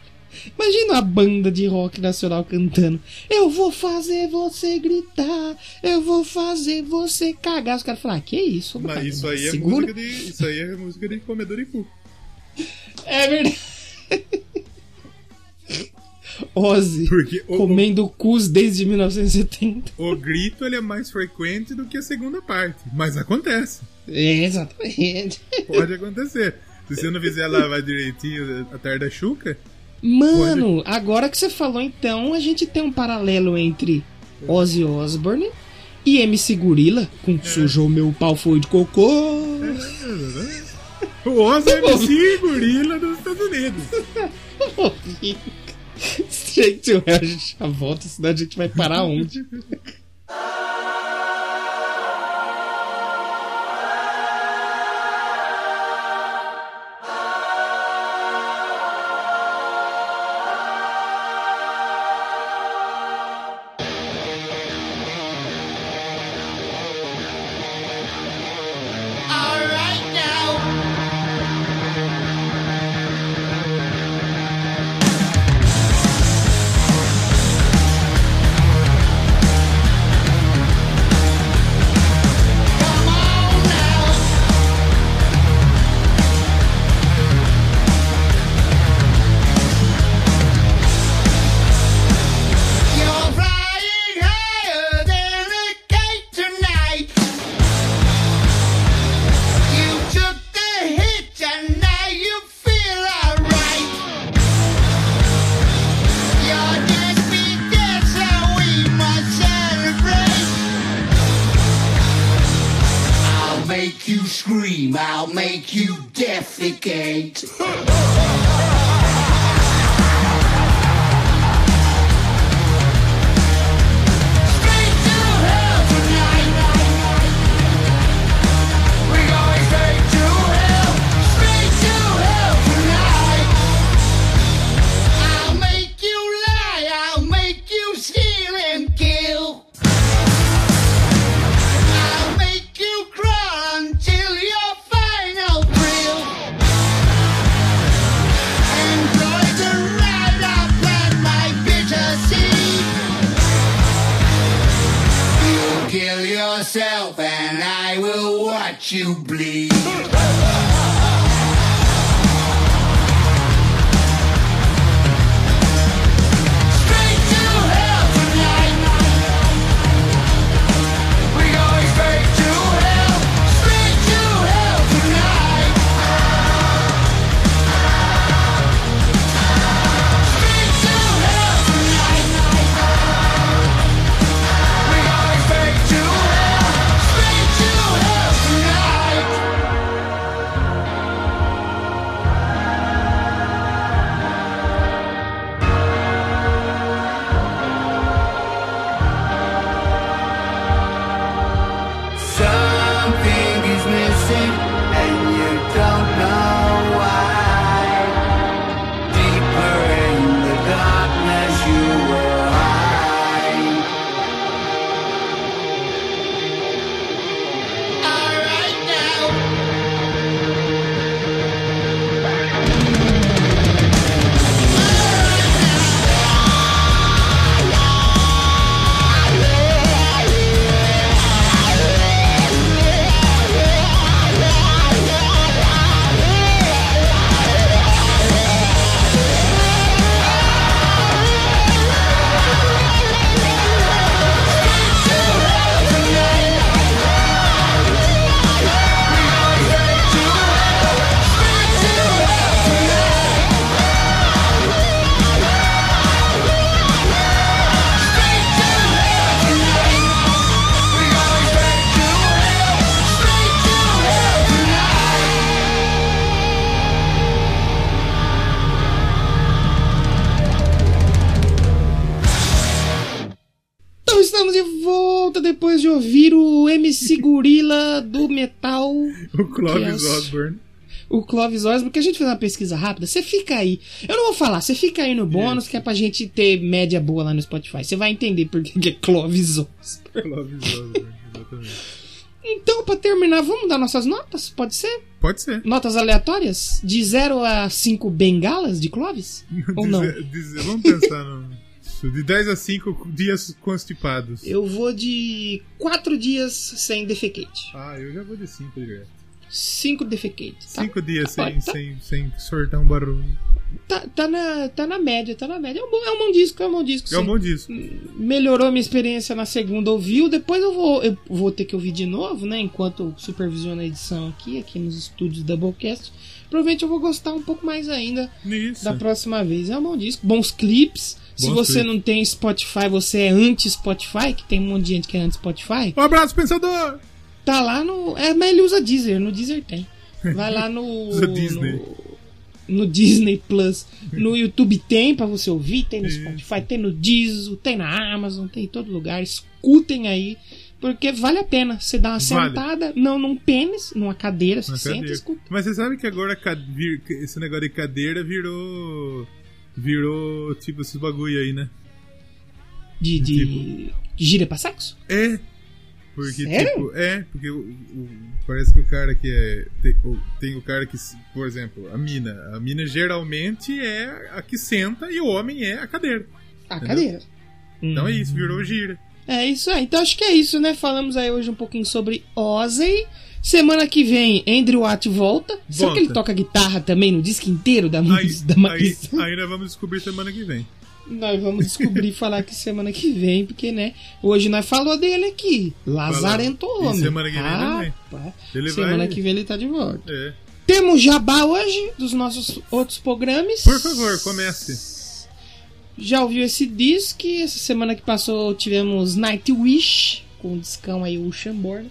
Imagina a banda de rock nacional cantando. Eu vou fazer você gritar. Eu vou fazer você cagar. Os caras falam, ah, que isso? Mas rapaz? isso aí é Segura. música de. Isso aí é música de comedor de cu. É verdade. Ozzy. Porque o, Comendo cus desde 1970. o, o grito ele é mais frequente do que a segunda parte. Mas acontece. É, exatamente. Pode acontecer. Se você não fizer lavar direitinho a tarde da chuca, Mano, agora que você falou, então, a gente tem um paralelo entre Ozzy Osbourne e MC Gorilla, com Sujou Meu Pau Foi de Cocô. o Ozzy é MC gorila dos Estados Unidos. [LAUGHS] Gente já volta, senão a gente vai parar onde? [LAUGHS] defecate. [LAUGHS] O Clovis Que é- Osborne. o Clovis Osborne, porque a gente fez uma pesquisa rápida. Você fica aí. Eu não vou falar, você fica aí no bônus, que é pra gente ter média boa lá no Spotify. Você vai entender por que que é Clovis Osborne. Clovis Osborne, exatamente. Então, pra terminar, vamos dar nossas notas? Pode ser? Pode ser. Notas aleatórias? De 0 a 5 bengalas de Clovis? Ou não? Dizer- vamos pensar no. De 10 a 5 dias constipados. Eu vou de 4 dias sem defecate. Ah, eu já vou de 5 direto. 5 defecate. Tá, 5 dias tá, sem, tá, sem, sem sortar um barulho. tá, tá na, tá na média, tá na média. É um bom, é um bom disco, é um bom disco. É um bom disco. Melhorou minha experiência na segunda ouviu. Depois eu vou, eu vou ter que ouvir de novo, né? Enquanto eu supervisiono a edição aqui, aqui nos estúdios Doublecast. Provavelmente eu vou gostar um pouco mais ainda Isso. da próxima vez. É um bom disco, bons clipes. Se você clipes. não tem Spotify, você é anti-Spotify, que tem um monte de gente que é anti-Spotify. Um abraço, pensador! Tá lá no. É, mas ele usa Deezer, no Deezer tem. Vai lá no. [LAUGHS] Usa Disney. No, no Disney Plus. No YouTube tem pra você ouvir, tem no. Spotify, tem no Deezer, tem na Amazon, tem em todo lugar. Escutem aí. Porque vale a pena. Você dá uma Vale. sentada, não num pênis, numa cadeira, você senta e cadeira. escuta. Mas você sabe que agora esse negócio de cadeira virou. Virou tipo esses bagulho aí, né? De, de gira pra sexo? É. Porque, Sério? tipo, é, porque o- o- parece que o cara que é. Tem, o- tem o cara que, por exemplo, a mina. A mina geralmente é a que senta e o homem é a cadeira. A Entendeu? cadeira. Então é isso, virou gira. É isso aí. Então acho que é isso, né? Falamos aí hoje um pouquinho sobre Ozzy. Semana que vem, Andrew Watt volta. Será Volta. que ele toca guitarra também no disco inteiro da Aí, música da aí, Marisa? aí nós vamos descobrir semana que vem. Nós vamos descobrir e [LAUGHS] falar que semana que vem, porque, né? Hoje nós falou dele aqui. Lazarento Homem. semana que vem ele Rapaz, Ele semana vai- que vem ele tá de volta. É. Temos jabá hoje dos nossos outros programas. Por favor, comece. Já ouviu esse disco? Essa semana que passou tivemos Nightwish, com o discão aí, o Shamborn.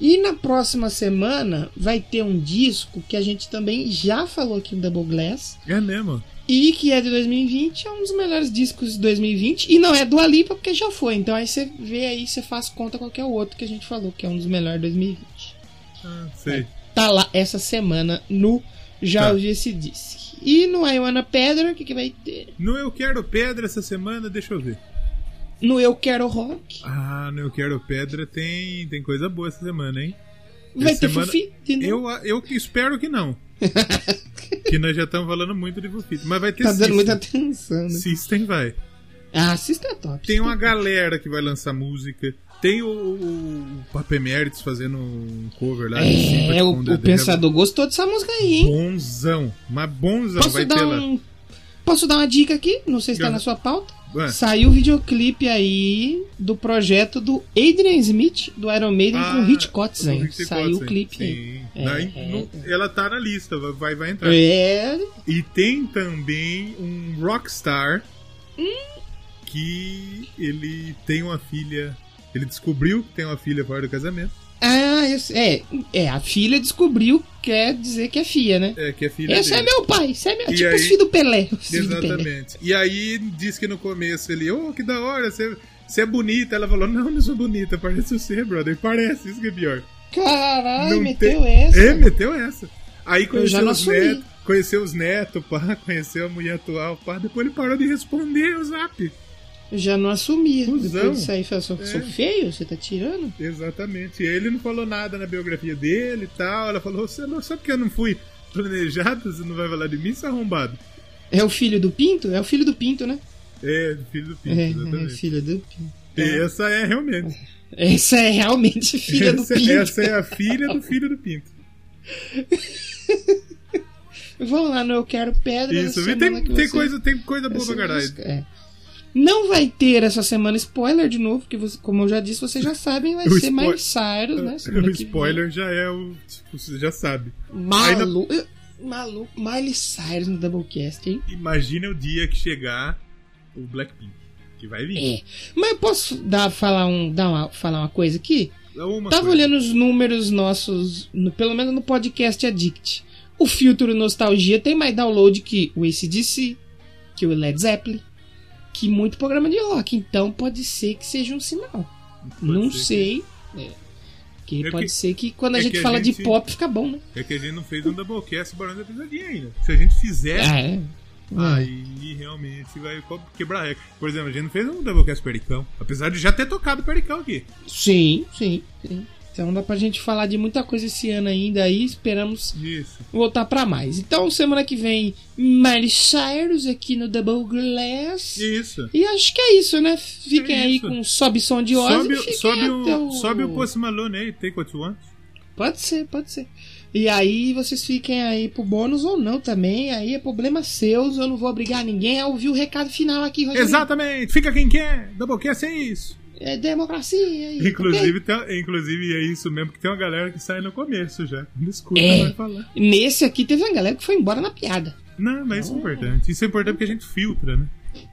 E na próxima semana vai ter um disco que a gente também já falou aqui no Double Glass. É mesmo. E que é de 2020, é um dos melhores discos de 2020. E não é do Alipa porque já foi. Então aí você vê aí, você faz conta qualquer outro que a gente falou, que é um dos melhores de 2020. Ah, sei. Tá lá essa semana no Já Tá. Ouvi Esse Disc. E no Iwana Pedra, o que, que vai ter? No Eu Quero Pedra essa semana, deixa eu ver. No Eu Quero Rock. Ah, no Eu Quero Pedra tem, tem coisa boa essa semana, hein? Vai Essa ter semana- Fufi. Eu, eu espero que não. [LAUGHS] que nós já estamos falando muito de Fufito. Mas vai ter Tá dando System. muita atenção, né? System vai. Ah, assista é top. Tem uma galera que vai lançar música. Tem o, o, o Papo Emeritus fazendo um cover lá. de Sympathy É, o, com o pensador gostou dessa música aí, hein? Bonzão. Mas bonzão Posso vai ter dar lá. um. Posso dar uma dica aqui? Não sei se tá na sua pauta. Ué. Saiu o videoclipe aí do projeto do Adrian Smith, do Iron Maiden, com Ah, o Hit Kotzen. Hit Saiu o clipe sim. É, Daí, é. no- ela tá na lista, vai, vai entrar. É. E tem também um rockstar Hum? que ele tem uma filha. Ele descobriu que tem uma filha fora do casamento. Ah, eu é. É, a filha descobriu, quer dizer que é filha, né? É, que é filha Esse é dele. meu pai, esse é meu. E tipo aí- os filhos do Pelé. do Pelé. Exatamente. E aí diz que no começo ele, ô, que da hora, você, você é bonita. Ela falou, não, não sou bonita, parece você, brother. Parece, isso que é pior. Caralho, meteu tem- essa. É, meteu essa. Aí conheceu os netos, conheceu os netos, pá, [LAUGHS] conheceu a mulher atual, pá. Depois ele parou de responder o zap. Eu já não assumia. Cusão. Disso aí, falou, sou, sou É. feio? Você tá tirando? Exatamente. E ele não falou nada na biografia dele e tal. Ela falou: Você não sabe que eu não fui planejado? Você não vai falar de mim, seu arrombado? É o filho do Pinto? É o filho do Pinto, né? É, filho do Pinto, É, é filho do Pinto. E essa é realmente. Essa é realmente [LAUGHS] filha do essa, Pinto. essa é a filha do filho do Pinto. [LAUGHS] Vamos lá no Eu Quero Pedra. Isso, e tem, tem, coisa, tem coisa boa essa pra caralho. é. Não vai ter essa semana spoiler de novo, porque você- como eu já disse, vocês já sabem, vai [LAUGHS] O ser mais Cyrus, né? [LAUGHS] O spoiler já é o. Tipo, você já sabe. Maluco. Maluco. Miley Cyrus no Doublecast, hein? Imagina o dia que chegar o Blackpink. Que vai vir. É. Mas eu posso dar, falar, um, dar uma, falar uma coisa aqui? É Uma Tava coisa. olhando os números nossos, no- pelo menos no podcast Addict. O filtro Nostalgia tem mais download que o ACDC, que o Led Zeppelin, que muito programa de rock. Então pode ser que seja um sinal. não ser sei. É. Que É pode que- ser que quando a é gente que a fala gente- de pop fica bom, né? É que a gente não fez um Doublecast Barão da Pisadinha ainda. Se a gente fizer, É. aí realmente vai quebrar a regra. Por exemplo, a gente não fez um Doublecast Pericão. Apesar de já ter tocado Pericão aqui. Sim, sim, sim. Então dá pra gente falar de muita coisa esse ano ainda aí. Esperamos Isso. voltar pra mais. Então semana que vem, Miley Cyrus aqui no Double Glass. Isso. E acho que é isso, né? Fiquem É aí isso. com sobe som de Ozzy. Sobe, e o- sobe, até o, sobe o Post Malone aí, Take What You Want. Pode ser, pode ser. E aí vocês fiquem aí pro bônus ou não também. Aí é problema seus. Eu não vou obrigar ninguém a ouvir o recado final aqui. Exatamente, fica quem quer. Doublecast é isso. É democracia. aí, Inclusive, tem, inclusive, é isso mesmo, que tem uma galera que sai no começo já. Não escuta, É. vai falar. Nesse aqui teve uma galera que foi embora na piada. Não, mas isso é importante. Isso é importante porque a gente filtra, né?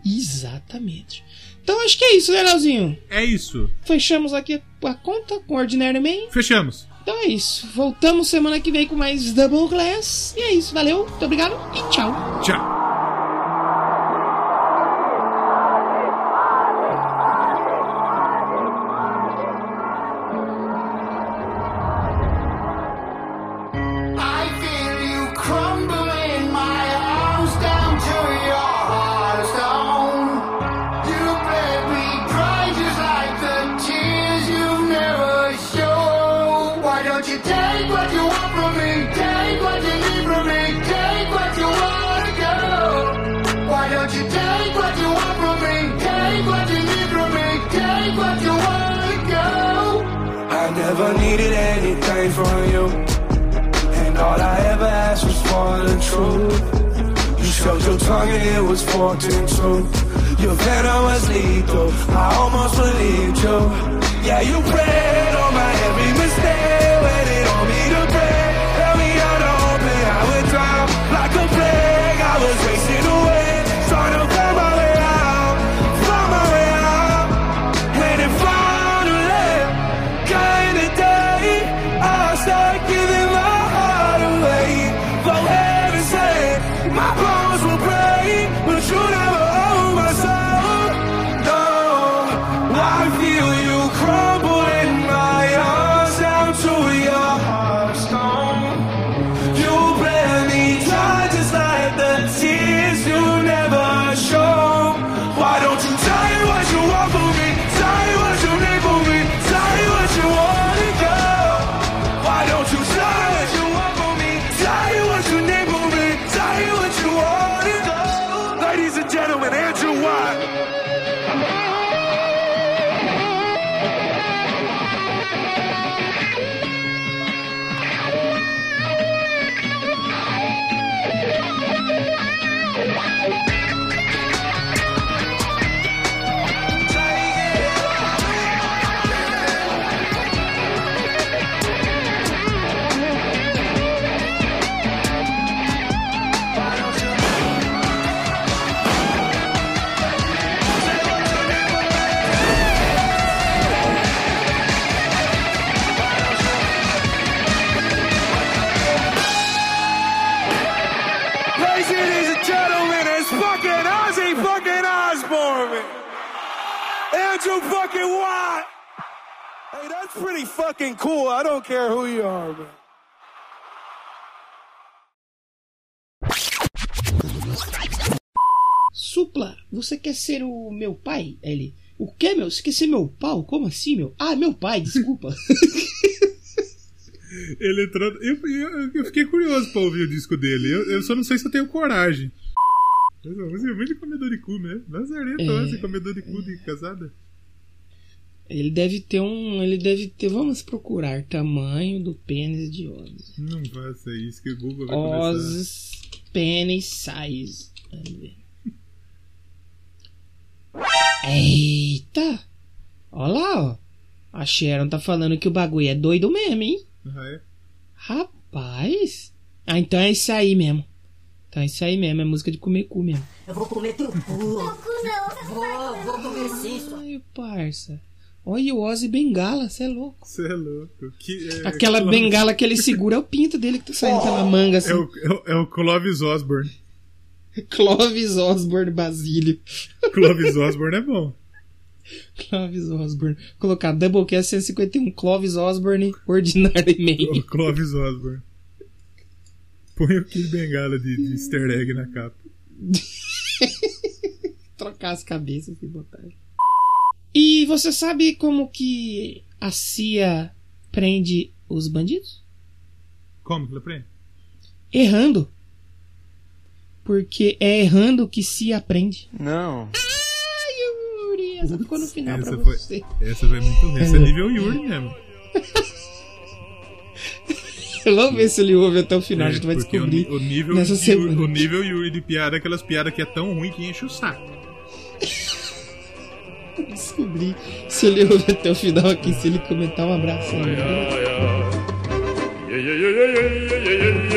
Exatamente. Então acho que é isso, né, Leozinho? É isso. Fechamos aqui a conta com o Ordinary Man. Fechamos. Então é isso. Voltamos semana que vem com mais Double Glass. E é isso. Valeu, muito obrigado e tchau. Tchau. You showed your tongue and it was in two. Your venom was lethal. I almost believed you. Yeah, you prayed on my every mistake. Andrew fucking Watt. Hey, that's pretty fucking cool. I don't care who you are, man. Supla, você quer ser o meu pai? Ele. O que, meu? Você quer ser meu pau? Como assim, meu? Ah, meu pai, desculpa. Eletrônico. Eu, eu, eu fiquei curioso pra ouvir o disco dele. Eu, eu só não sei se eu tenho coragem. Mas é muito comedor de cu, né? Nazareta, É. esse comedor de cu de casada. Ele deve ter um. Ele deve ter. Vamos procurar tamanho do pênis de Ozzy. Não faça isso, que o Google vai começar. Ozzy pênis size. Vamos ver. Eita! Olha lá, ó. A Sharon tá falando que o bagulho é doido mesmo, hein? Ah, é? Rapaz! Ah, então é isso aí mesmo. É isso aí mesmo, é música de comer cu mesmo. Eu vou comer teu cu. Vou, vou comer sim, só. Ai, parça. Olha o Ozzy Bengala, você é louco. Você é louco. Que, é, Aquela Clóvis- bengala que ele segura é o pinto dele que tá saindo pela manga assim. É o, é, o, é o Clovis Osborne. [LAUGHS] Clovis Osborne Basílio. [LAUGHS] Clovis Osborne é bom. Clovis Osborne. Colocar Doublecast 151 Clovis Osborne Ordinary [LAUGHS] Man. Clovis Osborne. Põe o Kid Bengala de, de easter egg na capa. [LAUGHS] Trocar as cabeças e botar. E você sabe como que a CIA prende os bandidos? Como que ele aprende? Errando. Porque é errando que se aprende. Não. Ai, Yuri, essa ficou no final Essa pra foi, você. essa foi muito ruim. Essa é nível Yuri mesmo. [LAUGHS] Vamos ver se ele ouve até o final, a É, gente vai o descobrir. ni- O, nível, nessa Yuri- semana. o nível Yuri de piada é aquelas piadas que é tão ruim que enche o saco. [LAUGHS] descobrir se ele ouve até o final aqui, se ele comentar um abraço. Yeah, yeah, yeah,